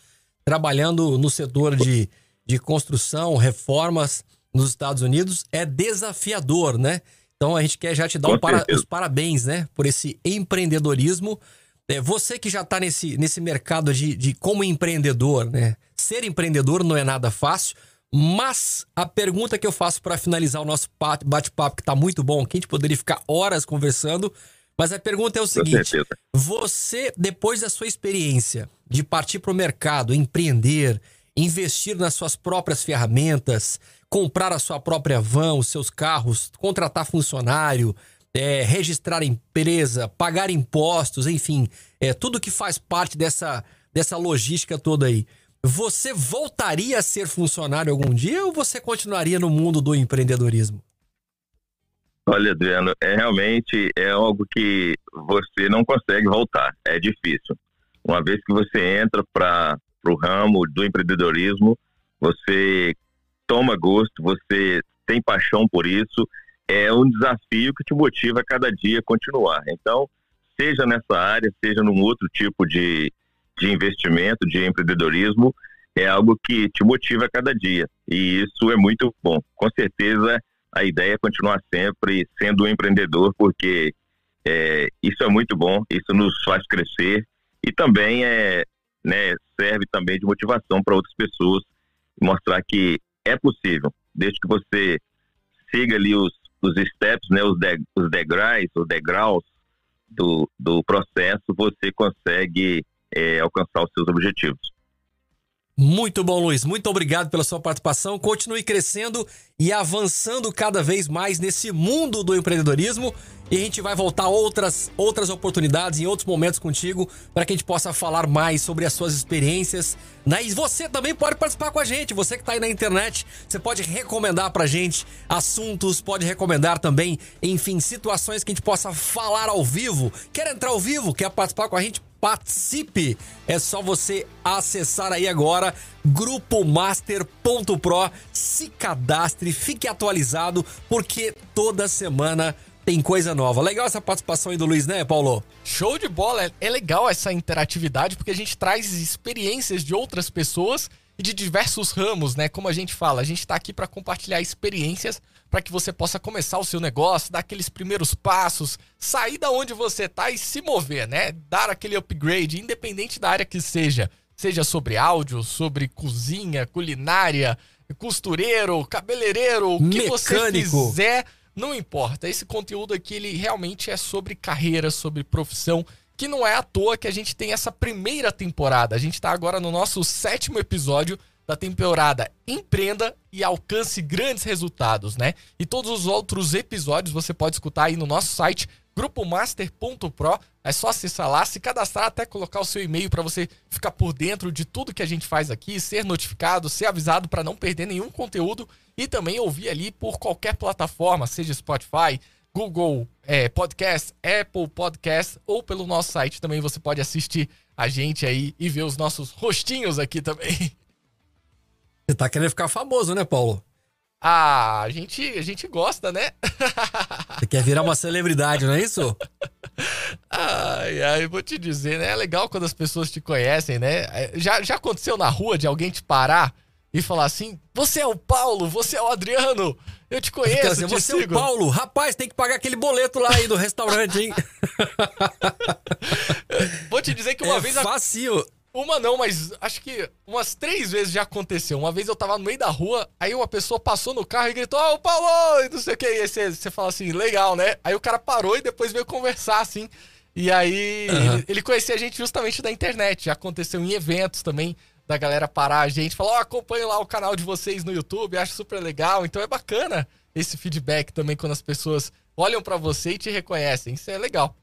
trabalhando no setor de, de construção, reformas nos Estados Unidos. É desafiador, né? Então a gente quer já te dar um para, os parabéns, né? Por esse empreendedorismo. É, você que já está nesse, nesse mercado de, de como empreendedor, né? Ser empreendedor não é nada fácil. Mas a pergunta que eu faço para finalizar o nosso bate-papo, que está muito bom, que a gente poderia ficar horas conversando, mas a pergunta é o seguinte: você, depois da sua experiência de partir para o mercado, empreender, investir nas suas próprias ferramentas, comprar a sua própria van, os seus carros, contratar funcionário, é, registrar empresa, pagar impostos, enfim, é, tudo que faz parte dessa, dessa logística toda aí. Você voltaria a ser funcionário algum dia ou você continuaria no mundo do empreendedorismo? Olha, Adriano, é realmente é algo que você não consegue voltar, é difícil. Uma vez que você entra para o ramo do empreendedorismo, você toma gosto, você tem paixão por isso, é um desafio que te motiva a cada dia a continuar. Então, seja nessa área, seja num outro tipo de, de investimento, de empreendedorismo, é algo que te motiva a cada dia. E isso é muito bom. Com certeza, a ideia é continuar sempre sendo um empreendedor, porque é, isso é muito bom, isso nos faz crescer e também é, né, serve também de motivação para outras pessoas mostrar que é possível, desde que você siga ali os, os steps, né, os, de, os degraus, os degraus do, do processo, você consegue é, alcançar os seus objetivos. Muito bom, Luiz. Muito obrigado pela sua participação. Continue crescendo e avançando cada vez mais nesse mundo do empreendedorismo. E a gente vai voltar outras outras oportunidades em outros momentos contigo para que a gente possa falar mais sobre as suas experiências. Né? E você também pode participar com a gente. Você que está aí na internet, você pode recomendar para a gente assuntos, pode recomendar também, enfim, situações que a gente possa falar ao vivo. Quer entrar ao vivo? Quer participar com a gente? Participe. É só você acessar aí agora grupomaster.pro, se cadastre, fique atualizado, porque toda semana tem coisa nova. Legal essa participação aí do Luiz, né, Paulo? Show de bola. É legal essa interatividade porque a gente traz experiências de outras pessoas e de diversos ramos, né? Como a gente fala, a gente está aqui para compartilhar experiências para que você possa começar o seu negócio, dar aqueles primeiros passos, sair da onde você está e se mover, né? Dar aquele upgrade, independente da área que seja. Seja sobre áudio, sobre cozinha, culinária, costureiro, cabeleireiro, o que Mecânico. você quiser não importa, esse conteúdo aqui ele realmente é sobre carreira, sobre profissão, que não é à toa que a gente tem essa primeira temporada. A gente está agora no nosso sétimo episódio da temporada Empreenda e alcance grandes resultados, né? E todos os outros episódios você pode escutar aí no nosso site grupomaster.pro. É só acessar lá, se cadastrar, até colocar o seu e-mail para você ficar por dentro de tudo que a gente faz aqui, ser notificado, ser avisado para não perder nenhum conteúdo e também ouvir ali por qualquer plataforma, seja Spotify, Google é, Podcast, Apple Podcast ou pelo nosso site também você pode assistir a gente aí e ver os nossos rostinhos aqui também. Você tá querendo ficar famoso, né, Paulo? Ah, a gente, a gente gosta, né? Você quer virar uma celebridade, não é isso? Ai, ai, vou te dizer, né? É legal quando as pessoas te conhecem, né? É, já, já aconteceu na rua de alguém te parar e falar assim: Você é o Paulo, você é o Adriano, eu te conheço. Dizer, te você sigo. é o Paulo, rapaz, tem que pagar aquele boleto lá aí do restaurante, hein? vou te dizer que uma é vez. Fácil. Uma não, mas acho que umas três vezes já aconteceu. Uma vez eu tava no meio da rua, aí uma pessoa passou no carro e gritou, ó, oh, Paulo! E não sei o que. E aí você, você fala assim, legal, né? Aí o cara parou e depois veio conversar, assim. E aí uhum. ele, ele, conhecia a gente justamente da internet. Já aconteceu em eventos também, da galera parar a gente, falar, ó, oh, acompanho lá o canal de vocês no YouTube, acho super legal. Então é bacana esse feedback também quando as pessoas olham para você e te reconhecem. Isso é legal.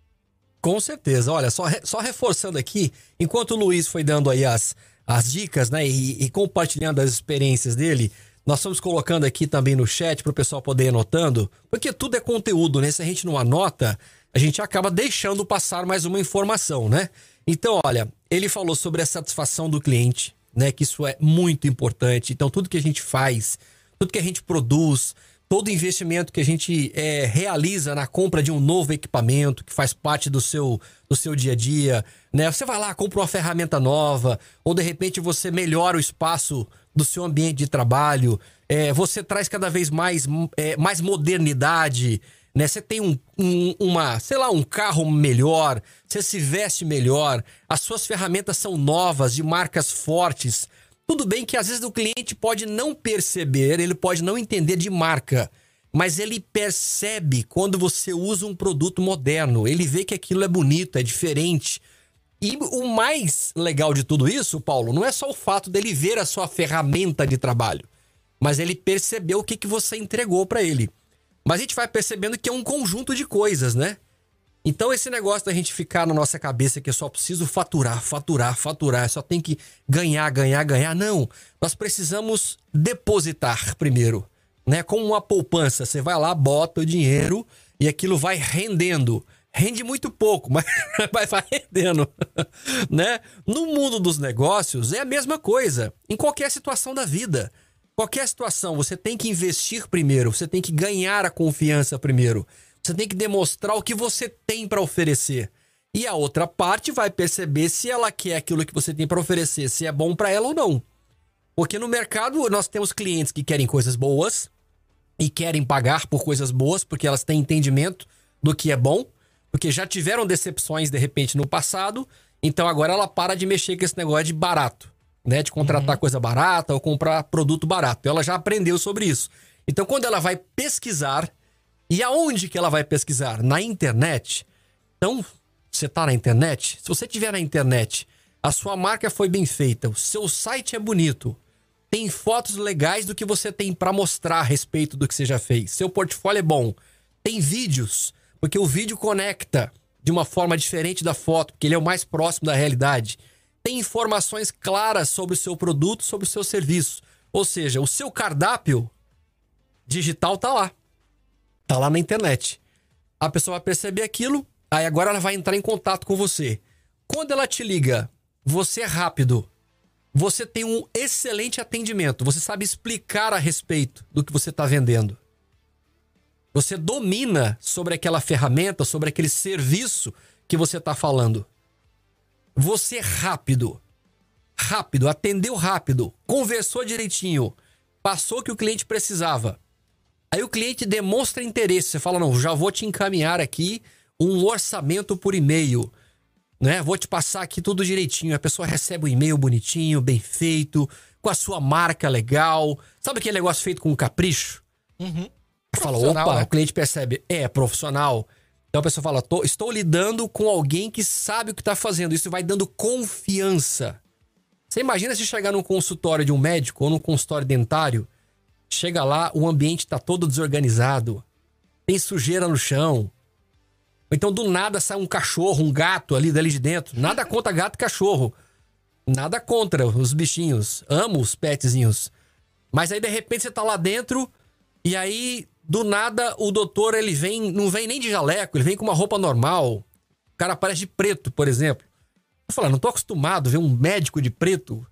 Com certeza. Olha, só, só reforçando aqui, enquanto o Luiz foi dando aí as, as dicas, né, e, e compartilhando as experiências dele, nós estamos colocando aqui também no chat para o pessoal poder ir anotando, porque tudo é conteúdo, né? Se a gente não anota, a gente acaba deixando passar mais uma informação, né? Então, olha, ele falou sobre a satisfação do cliente, né? Que isso é muito importante. Então, tudo que a gente faz, tudo que a gente produz, todo investimento que a gente é, realiza na compra de um novo equipamento que faz parte do seu, do seu dia a dia, né? Você vai lá, compra uma ferramenta nova, ou de repente você melhora o espaço do seu ambiente de trabalho, é, você traz cada vez mais, é, mais modernidade, né? Você tem um, um, uma, sei lá, um carro melhor, você se veste melhor, as suas ferramentas são novas, de marcas fortes, tudo bem que às vezes o cliente pode não perceber, ele pode não entender de marca, mas ele percebe quando você usa um produto moderno. Ele vê que aquilo é bonito, é diferente. E o mais legal de tudo isso, Paulo, não é só o fato dele ver a sua ferramenta de trabalho, mas ele percebeu o que, que você entregou para ele. Mas a gente vai percebendo que é um conjunto de coisas, né? Então, esse negócio da gente ficar na nossa cabeça que eu só preciso faturar, faturar, faturar, só tem que ganhar, ganhar, ganhar. Não. Nós precisamos depositar primeiro, né? Como uma poupança. Você vai lá, bota o dinheiro e aquilo vai rendendo. Rende muito pouco, mas vai rendendo, né? No mundo dos negócios é a mesma coisa. Em qualquer situação da vida. Qualquer situação, você tem que investir primeiro, você tem que ganhar a confiança primeiro. Você tem que demonstrar o que você tem para oferecer. E a outra parte vai perceber se ela quer aquilo que você tem para oferecer, se é bom para ela ou não. Porque no mercado nós temos clientes que querem coisas boas e querem pagar por coisas boas porque elas têm entendimento do que é bom, porque já tiveram decepções de repente no passado, então agora ela para de mexer com esse negócio de barato, né, de contratar uhum. coisa barata ou comprar produto barato. Ela já aprendeu sobre isso. Então quando ela vai pesquisar e aonde que ela vai pesquisar? Na internet. Então, você está na internet? Se você tiver na internet, a sua marca foi bem feita, o seu site é bonito, tem fotos legais do que você tem para mostrar a respeito do que você já fez, seu portfólio é bom, tem vídeos, porque o vídeo conecta de uma forma diferente da foto, porque ele é o mais próximo da realidade. Tem informações claras sobre o seu produto, sobre o seu serviço. Ou seja, o seu cardápio digital tá lá. Tá lá na internet. A pessoa vai perceber aquilo, aí agora ela vai entrar em contato com você. quando ela te liga, você é rápido, você tem um excelente atendimento, você sabe explicar a respeito do que você está vendendo. Você domina sobre aquela ferramenta, sobre aquele serviço que você está falando. Você é rápido. Rápido, atendeu rápido, conversou direitinho, passou o que o cliente precisava. Aí o cliente demonstra interesse. Você fala: não, já vou te encaminhar aqui um orçamento por e-mail. Né? Vou te passar aqui tudo direitinho. A pessoa recebe o um e-mail bonitinho, bem feito, com a sua marca legal. Sabe aquele negócio feito com capricho? Uhum. Fala, opa, né? o cliente percebe, é profissional. Então a pessoa fala, estou lidando com alguém que sabe o que está fazendo. Isso vai dando confiança. Você imagina se chegar num consultório de um médico ou num consultório dentário, chega lá, o ambiente está todo desorganizado, tem sujeira no chão. Então do nada sai um cachorro, um gato ali dali de dentro. Nada contra gato e cachorro. Nada contra os bichinhos. Amo os petzinhos. Mas aí de repente você tá lá dentro e aí do nada o doutor ele vem, não vem nem de jaleco, ele vem com uma roupa normal. O cara parece de preto, por exemplo. Eu falo, não tô acostumado a ver um médico de preto.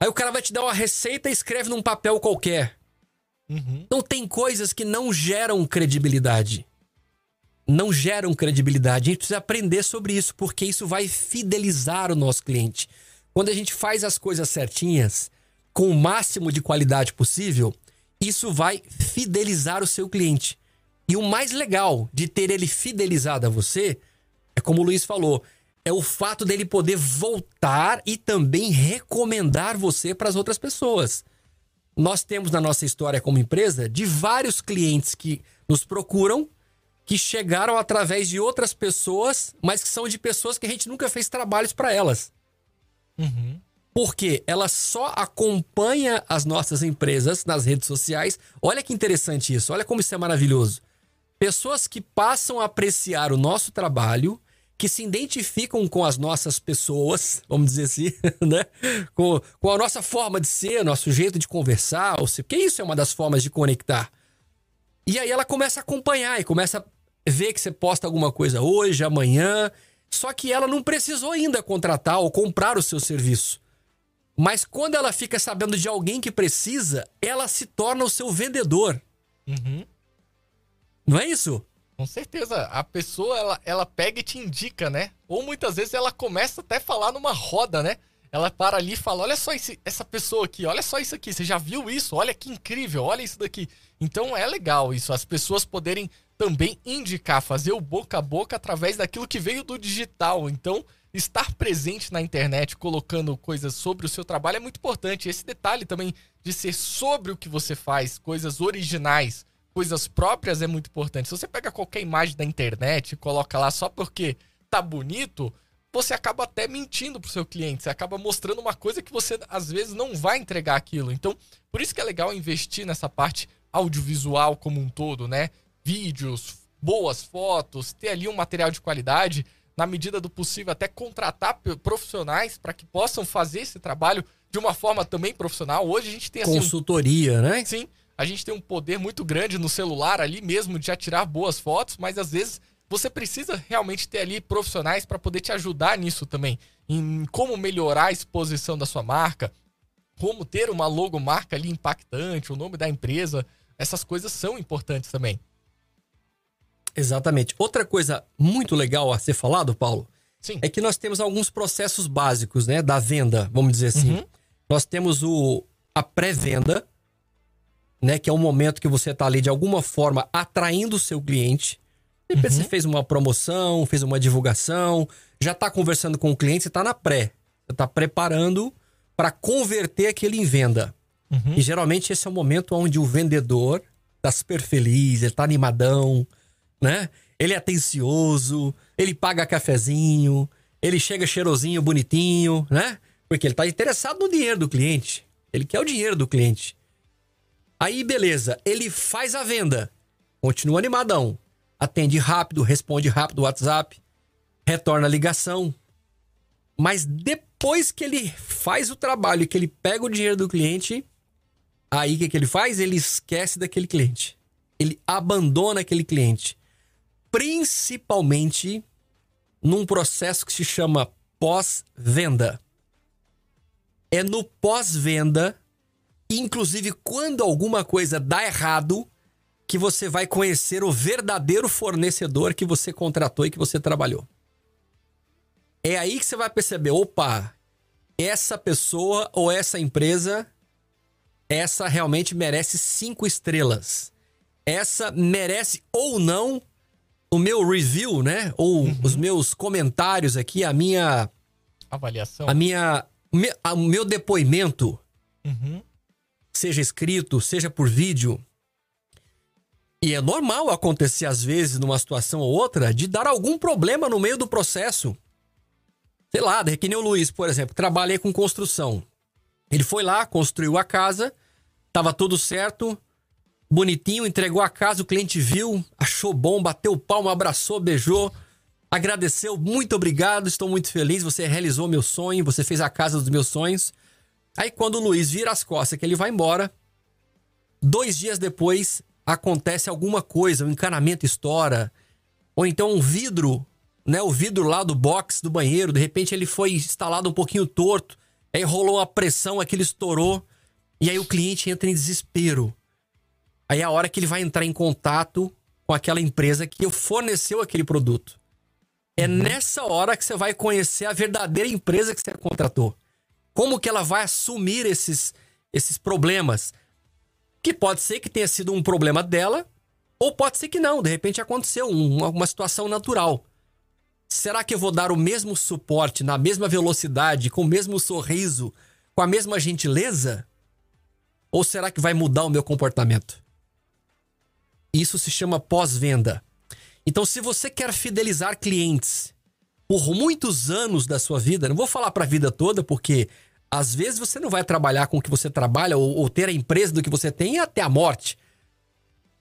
Aí o cara vai te dar uma receita e escreve num papel qualquer. Uhum. Então tem coisas que não geram credibilidade. Não geram credibilidade. A gente precisa aprender sobre isso, porque isso vai fidelizar o nosso cliente. Quando a gente faz as coisas certinhas, com o máximo de qualidade possível, isso vai fidelizar o seu cliente. E o mais legal de ter ele fidelizado a você é como o Luiz falou, é o fato dele poder voltar e também recomendar você para as outras pessoas. Nós temos na nossa história como empresa de vários clientes que nos procuram, que chegaram através de outras pessoas, mas que são de pessoas que a gente nunca fez trabalhos para elas. Uhum. Porque ela só acompanha as nossas empresas nas redes sociais. Olha que interessante isso, olha como isso é maravilhoso. Pessoas que passam a apreciar o nosso trabalho, que se identificam com as nossas pessoas, vamos dizer assim, né? Com, com a nossa forma de ser, nosso jeito de conversar, ou se, que isso é uma das formas de conectar. E aí ela começa a acompanhar e começa a ver que você posta alguma coisa hoje, amanhã, só que ela não precisou ainda contratar ou comprar o seu serviço. Mas quando ela fica sabendo de alguém que precisa, ela se torna o seu vendedor. Uhum. Não é isso? Com certeza. A pessoa, ela, ela pega e te indica, né? Ou muitas vezes ela começa até a falar numa roda, né? Ela para ali e fala: Olha só esse, essa pessoa aqui, olha só isso aqui, você já viu isso? Olha que incrível, olha isso daqui. Então é legal isso, as pessoas poderem também indicar, fazer o boca a boca através daquilo que veio do digital. Então, estar presente na internet, colocando coisas sobre o seu trabalho é muito importante. Esse detalhe também de ser sobre o que você faz, coisas originais, coisas próprias é muito importante. Se você pega qualquer imagem da internet e coloca lá só porque tá bonito, você acaba até mentindo pro seu cliente, você acaba mostrando uma coisa que você às vezes não vai entregar aquilo. Então, por isso que é legal investir nessa parte audiovisual como um todo, né? Vídeos, boas fotos, ter ali um material de qualidade na medida do possível, até contratar profissionais para que possam fazer esse trabalho de uma forma também profissional. Hoje a gente tem assim, consultoria, né? Sim, a gente tem um poder muito grande no celular ali mesmo de tirar boas fotos, mas às vezes você precisa realmente ter ali profissionais para poder te ajudar nisso também, em como melhorar a exposição da sua marca, como ter uma logomarca ali impactante, o nome da empresa, essas coisas são importantes também. Exatamente. Outra coisa muito legal a ser falado, Paulo, Sim. é que nós temos alguns processos básicos, né, da venda, vamos dizer assim. Uhum. Nós temos o a pré-venda, né, que é o momento que você está ali de alguma forma atraindo o seu cliente. Uhum. Você fez uma promoção, fez uma divulgação, já está conversando com o cliente, você está na pré. Você está preparando para converter aquele em venda. Uhum. E geralmente esse é o momento onde o vendedor está super feliz, ele está animadão, né? Ele é atencioso, ele paga cafezinho, ele chega cheirosinho, bonitinho, né? Porque ele tá interessado no dinheiro do cliente. Ele quer o dinheiro do cliente. Aí, beleza, ele faz a venda. Continua animadão. Atende rápido, responde rápido o WhatsApp, retorna a ligação. Mas depois que ele faz o trabalho e que ele pega o dinheiro do cliente, aí o que, que ele faz? Ele esquece daquele cliente. Ele abandona aquele cliente principalmente num processo que se chama pós-venda. É no pós-venda, inclusive quando alguma coisa dá errado, que você vai conhecer o verdadeiro fornecedor que você contratou e que você trabalhou. É aí que você vai perceber, opa, essa pessoa ou essa empresa, essa realmente merece cinco estrelas. Essa merece ou não o meu review, né? Ou uhum. os meus comentários aqui, a minha avaliação, a minha, o meu depoimento, uhum. Seja escrito, seja por vídeo. E é normal acontecer às vezes numa situação ou outra de dar algum problema no meio do processo. Sei lá, que nem o Luiz, por exemplo, trabalhei com construção. Ele foi lá, construiu a casa, tava tudo certo, bonitinho, entregou a casa, o cliente viu, achou bom, bateu o palmo, abraçou, beijou, agradeceu, muito obrigado, estou muito feliz, você realizou meu sonho, você fez a casa dos meus sonhos. Aí quando o Luiz vira as costas que ele vai embora, dois dias depois acontece alguma coisa, o um encanamento estoura, ou então um vidro, né, o vidro lá do box do banheiro, de repente ele foi instalado um pouquinho torto, aí rolou uma pressão, aquilo estourou, e aí o cliente entra em desespero. Aí é a hora que ele vai entrar em contato com aquela empresa que forneceu aquele produto. É uhum. nessa hora que você vai conhecer a verdadeira empresa que você contratou. Como que ela vai assumir esses, esses problemas. Que pode ser que tenha sido um problema dela, ou pode ser que não. De repente aconteceu uma, uma situação natural. Será que eu vou dar o mesmo suporte, na mesma velocidade, com o mesmo sorriso, com a mesma gentileza? Ou será que vai mudar o meu comportamento? Isso se chama pós-venda. Então, se você quer fidelizar clientes por muitos anos da sua vida, não vou falar para a vida toda, porque às vezes você não vai trabalhar com o que você trabalha ou, ou ter a empresa do que você tem até a morte.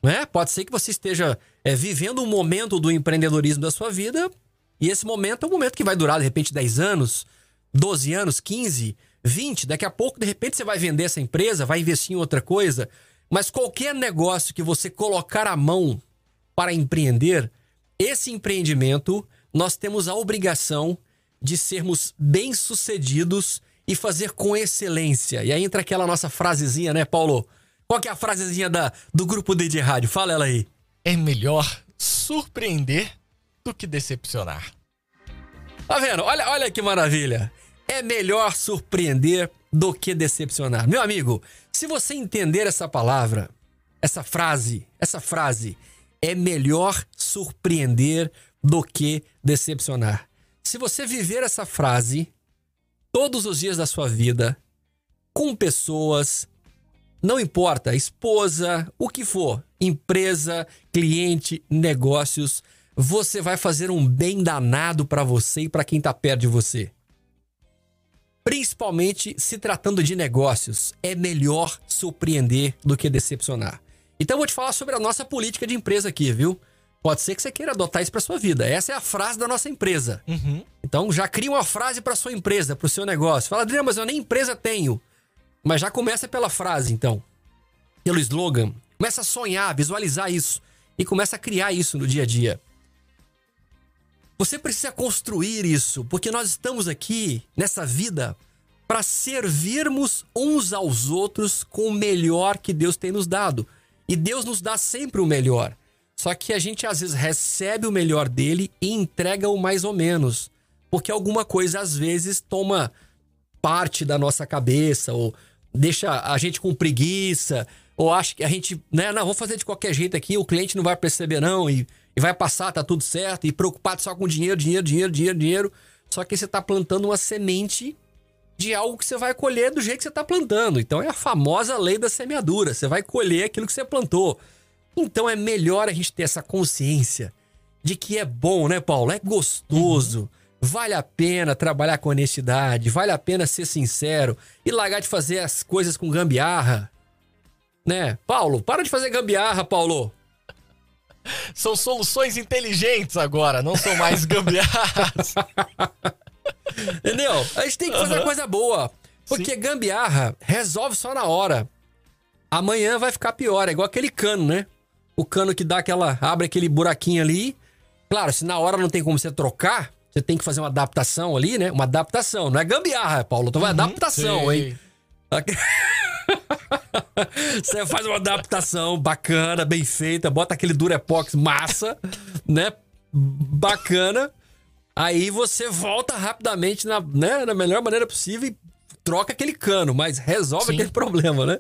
Né? Pode ser que você esteja é, vivendo um momento do empreendedorismo da sua vida e esse momento é um momento que vai durar de repente 10 anos, 12 anos, 15, 20. Daqui a pouco, de repente, você vai vender essa empresa, vai investir em outra coisa. Mas qualquer negócio que você colocar a mão para empreender, esse empreendimento, nós temos a obrigação de sermos bem-sucedidos e fazer com excelência. E aí entra aquela nossa frasezinha, né, Paulo? Qual que é a frasezinha da, do grupo DJ Rádio? Fala ela aí. É melhor surpreender do que decepcionar. Tá vendo? Olha, olha que maravilha. É melhor surpreender do que decepcionar. Meu amigo, se você entender essa palavra, essa frase, essa frase, é melhor surpreender do que decepcionar. Se você viver essa frase todos os dias da sua vida, com pessoas, não importa, esposa, o que for, empresa, cliente, negócios, você vai fazer um bem danado para você e para quem está perto de você principalmente se tratando de negócios, é melhor surpreender do que decepcionar. Então vou te falar sobre a nossa política de empresa aqui, viu? Pode ser que você queira adotar isso para sua vida. Essa é a frase da nossa empresa. Uhum. Então já cria uma frase para sua empresa, para o seu negócio. Fala, Adriano, mas eu nem empresa tenho. Mas já começa pela frase, então. Pelo slogan. Começa a sonhar, visualizar isso. E começa a criar isso no dia a dia. Você precisa construir isso, porque nós estamos aqui nessa vida para servirmos uns aos outros com o melhor que Deus tem nos dado. E Deus nos dá sempre o melhor. Só que a gente às vezes recebe o melhor dele e entrega o mais ou menos. Porque alguma coisa às vezes toma parte da nossa cabeça, ou deixa a gente com preguiça, ou acha que a gente, né, não, vou fazer de qualquer jeito aqui, o cliente não vai perceber não, e e vai passar, tá tudo certo, e preocupado só com dinheiro, dinheiro, dinheiro, dinheiro, dinheiro. Só que você tá plantando uma semente de algo que você vai colher do jeito que você tá plantando. Então é a famosa lei da semeadura. Você vai colher aquilo que você plantou. Então é melhor a gente ter essa consciência de que é bom, né, Paulo? É gostoso. Uhum. Vale a pena trabalhar com honestidade, vale a pena ser sincero e largar de fazer as coisas com gambiarra. Né? Paulo, para de fazer gambiarra, Paulo. São soluções inteligentes agora, não são mais gambiarras. Entendeu? A gente tem que fazer uhum. coisa boa. Porque Sim. gambiarra resolve só na hora. Amanhã vai ficar pior. É igual aquele cano, né? O cano que dá aquela. abre aquele buraquinho ali. Claro, se na hora não tem como você trocar, você tem que fazer uma adaptação ali, né? Uma adaptação, não é gambiarra, Paulo. Então vai Uhum, adaptação, sei. hein? Você faz uma adaptação bacana, bem feita, bota aquele Durepox massa, né? Bacana. Aí você volta rapidamente na, né, na melhor maneira possível e troca aquele cano, mas resolve Sim. aquele problema, né?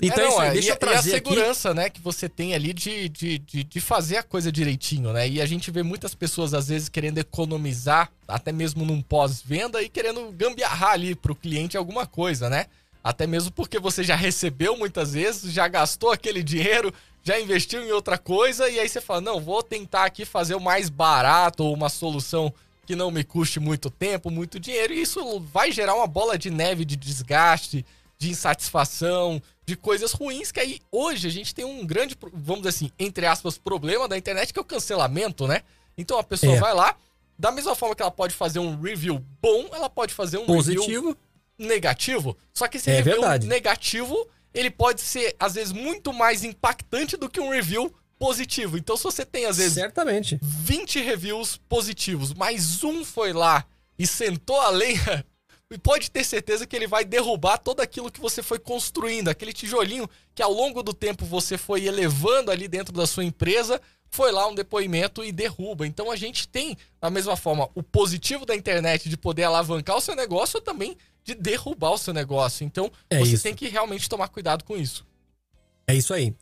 Então É, é isso não, aí, é, deixa e, eu e a trazer aqui. segurança, né, que você tem ali de, de, de, de fazer a coisa direitinho, né? E a gente vê muitas pessoas, às vezes, querendo economizar, até mesmo num pós-venda, e querendo gambiarrar ali pro cliente alguma coisa, né? Até mesmo porque você já recebeu muitas vezes, já gastou aquele dinheiro, já investiu em outra coisa, e aí você fala, não, vou tentar aqui fazer o mais barato ou uma solução que não me custe muito tempo, muito dinheiro, e isso vai gerar uma bola de neve de desgaste, de insatisfação, de coisas ruins, que aí hoje a gente tem um grande, vamos dizer assim, entre aspas, problema da internet, que é o cancelamento, né? Então a pessoa É. vai lá, da mesma forma que ela pode fazer um review bom, ela pode fazer um Positivo. negativo. Só que esse É review verdade. negativo, ele pode ser, às vezes, muito mais impactante do que um review positivo. Então, se você tem, às vezes, Certamente. 20 reviews positivos, mas um foi lá e sentou a lenha, e pode ter certeza que ele vai derrubar todo aquilo que você foi construindo, aquele tijolinho que ao longo do tempo você foi elevando ali dentro da sua empresa, foi lá um depoimento e derruba. Então a gente tem, da mesma forma, o positivo da internet de poder alavancar o seu negócio ou também de derrubar o seu negócio. Então É você isso. tem que realmente tomar cuidado com isso. É isso aí.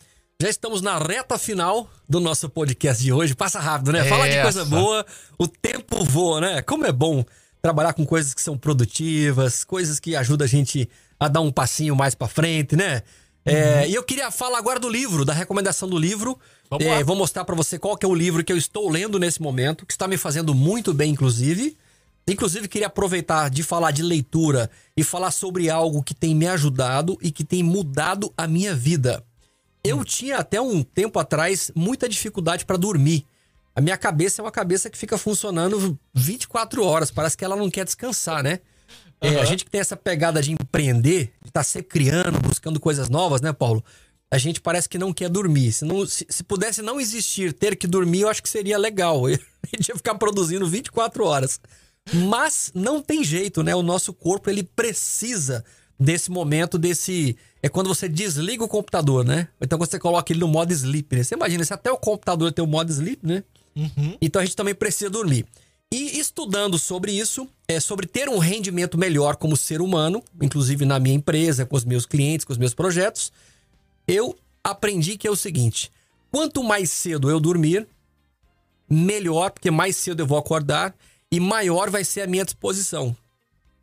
Já estamos na reta final do nosso podcast de hoje. Passa rápido, né? Fala de coisa Essa. boa, o tempo voa, né? Como é bom trabalhar com coisas que são produtivas, coisas que ajudam a gente a dar um passinho mais pra frente, né? É, e eu queria falar agora do livro, da recomendação do livro. Vamos É, vou mostrar pra você qual que é o livro que eu estou lendo nesse momento, que está me fazendo muito bem, inclusive. Inclusive, queria aproveitar de falar de leitura e falar sobre algo que tem me ajudado e que tem mudado a minha vida. Eu tinha até um tempo atrás muita dificuldade para dormir. A minha cabeça é uma cabeça que fica funcionando 24 horas, parece que ela não quer descansar, né? É, a gente que tem essa pegada de empreender, de estar sempre criando, buscando coisas novas, né, Paulo? A gente parece que não quer dormir. Se, não, se, se pudesse não existir, ter que dormir, eu acho que seria legal. A gente ia ficar produzindo 24 horas. Mas não tem jeito, né? O nosso corpo, ele precisa desse momento, desse... É quando você desliga o computador, né? Então você coloca ele no modo sleep, né? Você imagina, se até o computador tem o modo sleep, né? Uhum. Então a gente também precisa dormir. E estudando sobre isso, é sobre ter um rendimento melhor como ser humano, inclusive na minha empresa, com os meus clientes, com os meus projetos, eu aprendi que é o seguinte: quanto mais cedo eu dormir, melhor, porque mais cedo eu vou acordar e maior vai ser a minha disposição.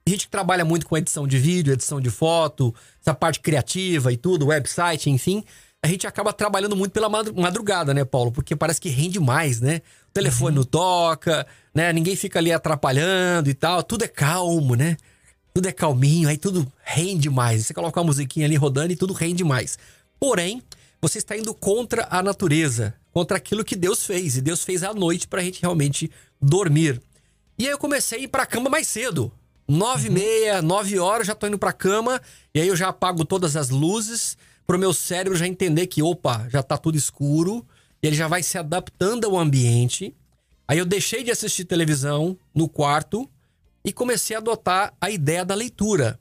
A gente que trabalha muito com edição de vídeo, edição de foto, essa parte criativa e tudo, website, enfim, a gente acaba trabalhando muito pela madru- madrugada, né, Paulo? Porque parece que rende mais, né? O telefone não toca, né? Ninguém fica ali atrapalhando e tal. Tudo é calmo, né? Tudo é calminho, aí tudo rende mais. Você coloca uma musiquinha ali rodando e tudo rende mais. Porém, você está indo contra a natureza, contra aquilo que Deus fez. E Deus fez à noite pra gente realmente dormir. E aí eu comecei a ir pra cama mais cedo. Nove e meia, nove horas, já tô indo pra cama. E aí eu já apago todas as luzes pro meu cérebro já entender que, opa, já tá tudo escuro. E ele já vai se adaptando ao ambiente. Aí eu deixei de assistir televisão no quarto e comecei a adotar a ideia da leitura.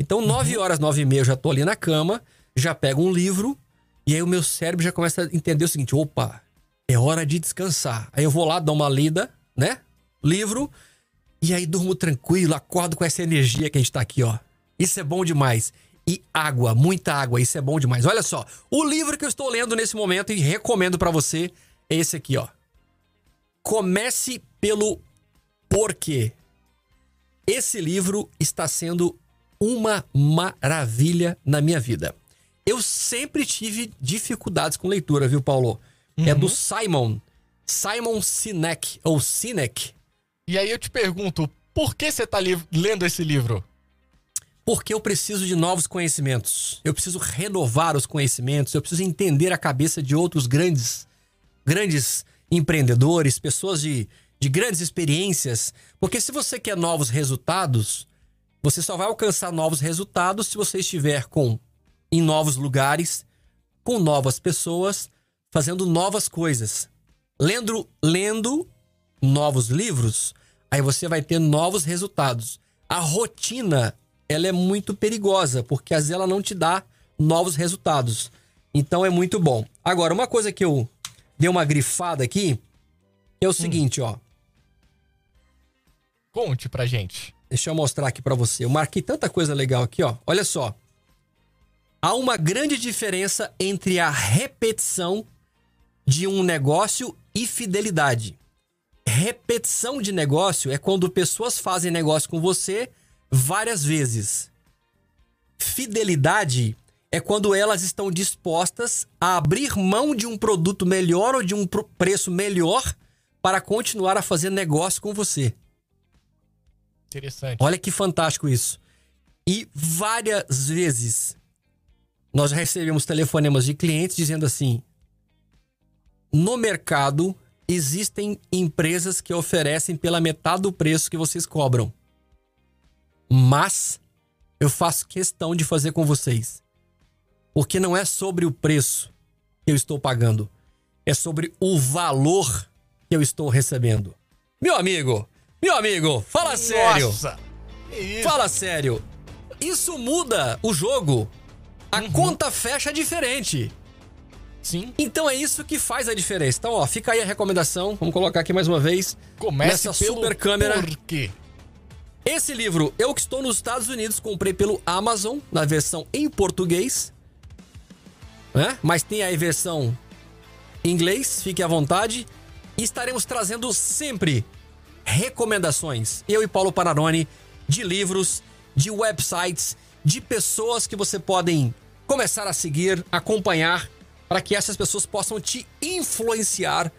Então, nove horas, nove e meia, eu já tô ali na cama, já pego um livro, e aí o meu cérebro já começa a entender o seguinte: opa, é hora de descansar. Aí eu vou lá, dou uma lida, né? Livro, e aí durmo tranquilo, acordo com essa energia que a gente tá aqui, ó. Isso é bom demais. E água, muita água, isso é bom demais. Olha só, o livro que eu estou lendo nesse momento e recomendo pra você é esse aqui, ó. Comece pelo porquê. Esse livro está sendo uma maravilha na minha vida. Eu sempre tive dificuldades com leitura, viu, Paulo? É do Simon. Simon Sinek, ou Sinek. E aí eu te pergunto, por que você tá li- lendo esse livro? Porque eu preciso de novos conhecimentos. Eu preciso renovar os conhecimentos. Eu preciso entender a cabeça de outros grandes, grandes empreendedores, pessoas de, de grandes experiências. Porque se você quer novos resultados, você só vai alcançar novos resultados se você estiver com em novos lugares, com novas pessoas, fazendo novas coisas. Lendo, lendo novos livros, aí você vai ter novos resultados. A rotina, ela é muito perigosa, porque às vezes ela não te dá novos resultados. Então é muito bom. Agora, uma coisa que eu dei uma grifada aqui é o seguinte, ó. Conte pra gente. Deixa eu mostrar aqui para você. Eu marquei tanta coisa legal aqui, ó. Olha só. Há uma grande diferença entre a repetição de um negócio e fidelidade. Repetição de negócio é quando pessoas fazem negócio com você várias vezes. Fidelidade é quando elas estão dispostas a abrir mão de um produto melhor ou de um preço melhor para continuar a fazer negócio com você. Interessante. Olha que fantástico isso. E várias vezes nós recebemos telefonemas de clientes dizendo assim: no mercado existem empresas que oferecem pela metade do preço que vocês cobram. Mas eu faço questão de fazer com vocês. Porque não é sobre o preço que eu estou pagando, é sobre o valor que eu estou recebendo. Meu amigo, meu amigo, fala Nossa, sério. Fala sério. Isso muda o jogo. A uhum. conta fecha diferente. Sim. Então é isso que faz a diferença. Então, ó, fica aí a recomendação. Vamos colocar aqui mais uma vez. Comece nessa super câmera. Por quê? Esse livro, eu que estou nos Estados Unidos, comprei pelo Amazon, na versão em português. Né? Mas tem aí versão em inglês, fique à vontade. E estaremos trazendo sempre recomendações, eu e Paulo Panarone, de livros, de websites, de pessoas que você podem começar a seguir, acompanhar, para que essas pessoas possam te influenciar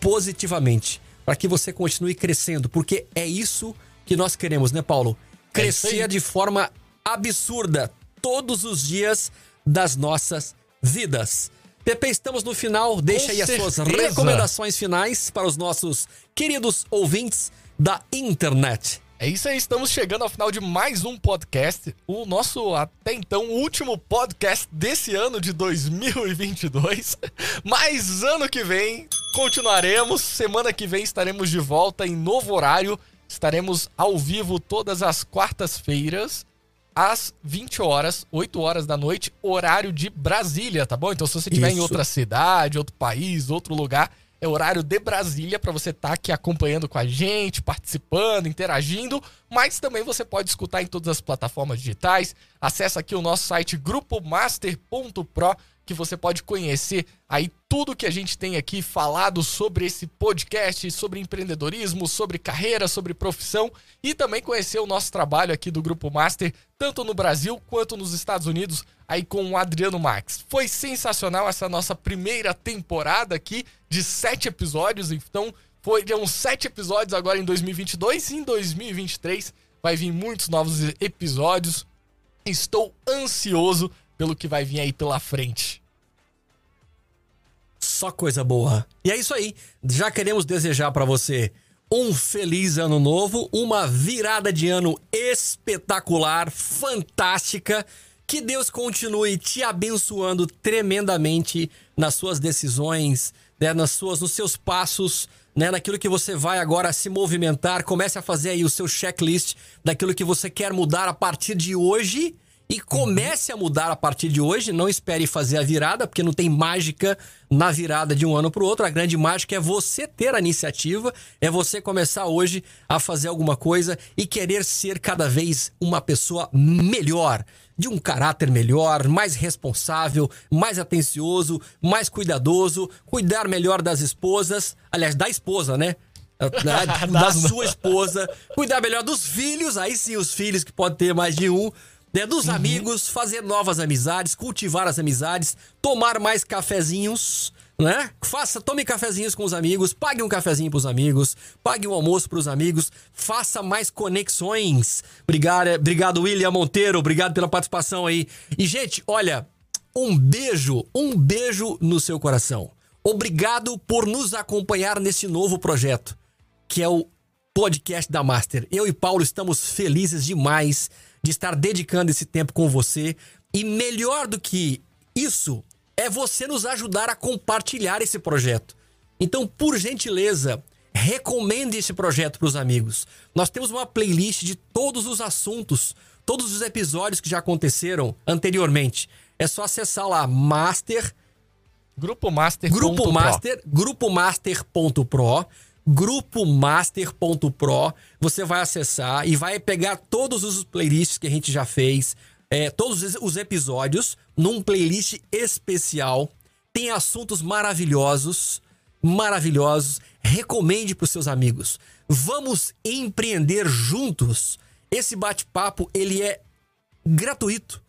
positivamente, para que você continue crescendo, porque é isso que nós queremos, né, Paulo? Crescer é de forma absurda todos os dias das nossas vidas. Pepe, estamos no final. Deixa Com aí as certeza. suas recomendações finais para os nossos queridos ouvintes da internet. É isso aí, estamos chegando ao final de mais um podcast, o nosso até então último podcast desse ano de 2022. Mas ano que vem continuaremos, semana que vem estaremos de volta em novo horário, estaremos ao vivo todas as quartas-feiras às 20 horas, 8 horas da noite, horário de Brasília, tá bom? Então, se você estiver em outra cidade, outro país, outro lugar, é horário de Brasília para você estar tá aqui acompanhando com a gente, participando, interagindo, mas também você pode escutar em todas as plataformas digitais. Acesse aqui o nosso site grupomaster.pro que você pode conhecer aí tudo que a gente tem aqui falado sobre esse podcast, sobre empreendedorismo, sobre carreira, sobre profissão e também conhecer o nosso trabalho aqui do Grupo Master, tanto no Brasil quanto nos Estados Unidos, aí com o Adriano Max. Foi sensacional essa nossa primeira temporada aqui de sete episódios, então foram sete episódios agora em 2022 e em 2023 vai vir muitos novos episódios. Estou ansioso pelo que vai vir aí pela frente. Só coisa boa. E é isso aí. Já queremos desejar para você um feliz ano novo, uma virada de ano espetacular, fantástica. Que Deus continue te abençoando tremendamente nas suas decisões, né, nas suas, nos seus passos, né, naquilo que você vai agora se movimentar. Comece a fazer aí o seu checklist daquilo que você quer mudar a partir de hoje e comece a mudar a partir de hoje. Não espere fazer a virada, porque não tem mágica na virada de um ano para o outro. A grande mágica é você ter a iniciativa, é você começar hoje a fazer alguma coisa e querer ser cada vez uma pessoa melhor, de um caráter melhor, mais responsável, mais atencioso, mais cuidadoso, cuidar melhor das esposas, aliás, da esposa, né? Da, da sua esposa, cuidar melhor dos filhos, aí sim os filhos que podem ter mais de um né? Dos uhum. amigos, fazer novas amizades, cultivar as amizades, tomar mais cafezinhos, né? Faça, tome cafezinhos com os amigos, pague um cafezinho pros amigos, pague um almoço pros amigos, faça mais conexões. Obrigado, obrigado William Monteiro, obrigado pela participação aí. E gente, olha, um beijo, um beijo no seu coração. Obrigado por nos acompanhar nesse novo projeto, que é o podcast da Master. Eu e Paulo estamos felizes demais de estar dedicando esse tempo com você. E melhor do que isso, é você nos ajudar a compartilhar esse projeto. Então, por gentileza, recomende esse projeto para os amigos. Nós temos uma playlist de todos os assuntos, todos os episódios que já aconteceram anteriormente. É só acessar lá master Grupo Master. Grupo Master, grupomaster.pro, grupomaster.pro. Você vai acessar e vai pegar todos os playlists que a gente já fez, é, todos os episódios num playlist especial. Tem assuntos maravilhosos, maravilhosos. Recomende para os seus amigos. Vamos empreender juntos. Esse bate-papo ele é gratuito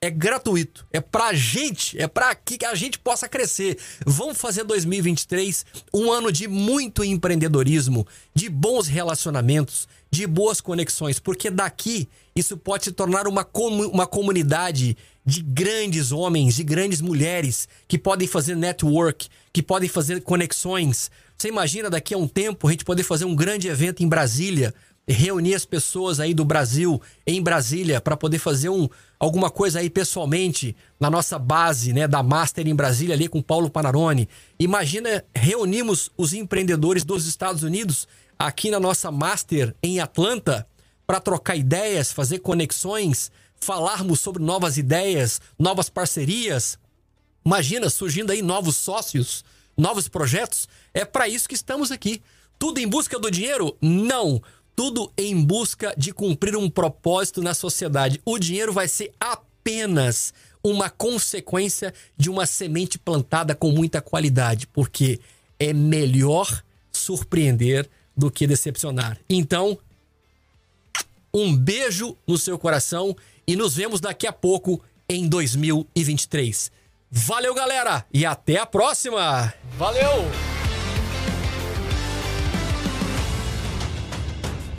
é gratuito. É pra gente, é pra que a gente possa crescer. Vamos fazer 2023 um ano de muito empreendedorismo, de bons relacionamentos, de boas conexões, porque daqui isso pode se tornar uma, com, uma comunidade de grandes homens, de grandes mulheres que podem fazer network, que podem fazer conexões. Você imagina daqui a um tempo a gente poder fazer um grande evento em Brasília, reunir as pessoas aí do Brasil em Brasília para poder fazer um, alguma coisa aí pessoalmente na nossa base, né, da Master em Brasília ali com Paulo Panarone. Imagina reunimos os empreendedores dos Estados Unidos aqui na nossa Master em Atlanta para trocar ideias, fazer conexões, falarmos sobre novas ideias, novas parcerias. Imagina surgindo aí novos sócios, novos projetos. É para isso que estamos aqui. Tudo em busca do dinheiro? Não tudo em busca de cumprir um propósito na sociedade. O dinheiro vai ser apenas uma consequência de uma semente plantada com muita qualidade, porque é melhor surpreender do que decepcionar. Então, um beijo no seu coração e nos vemos daqui a pouco em 2023. Valeu, galera, e até a próxima! Valeu!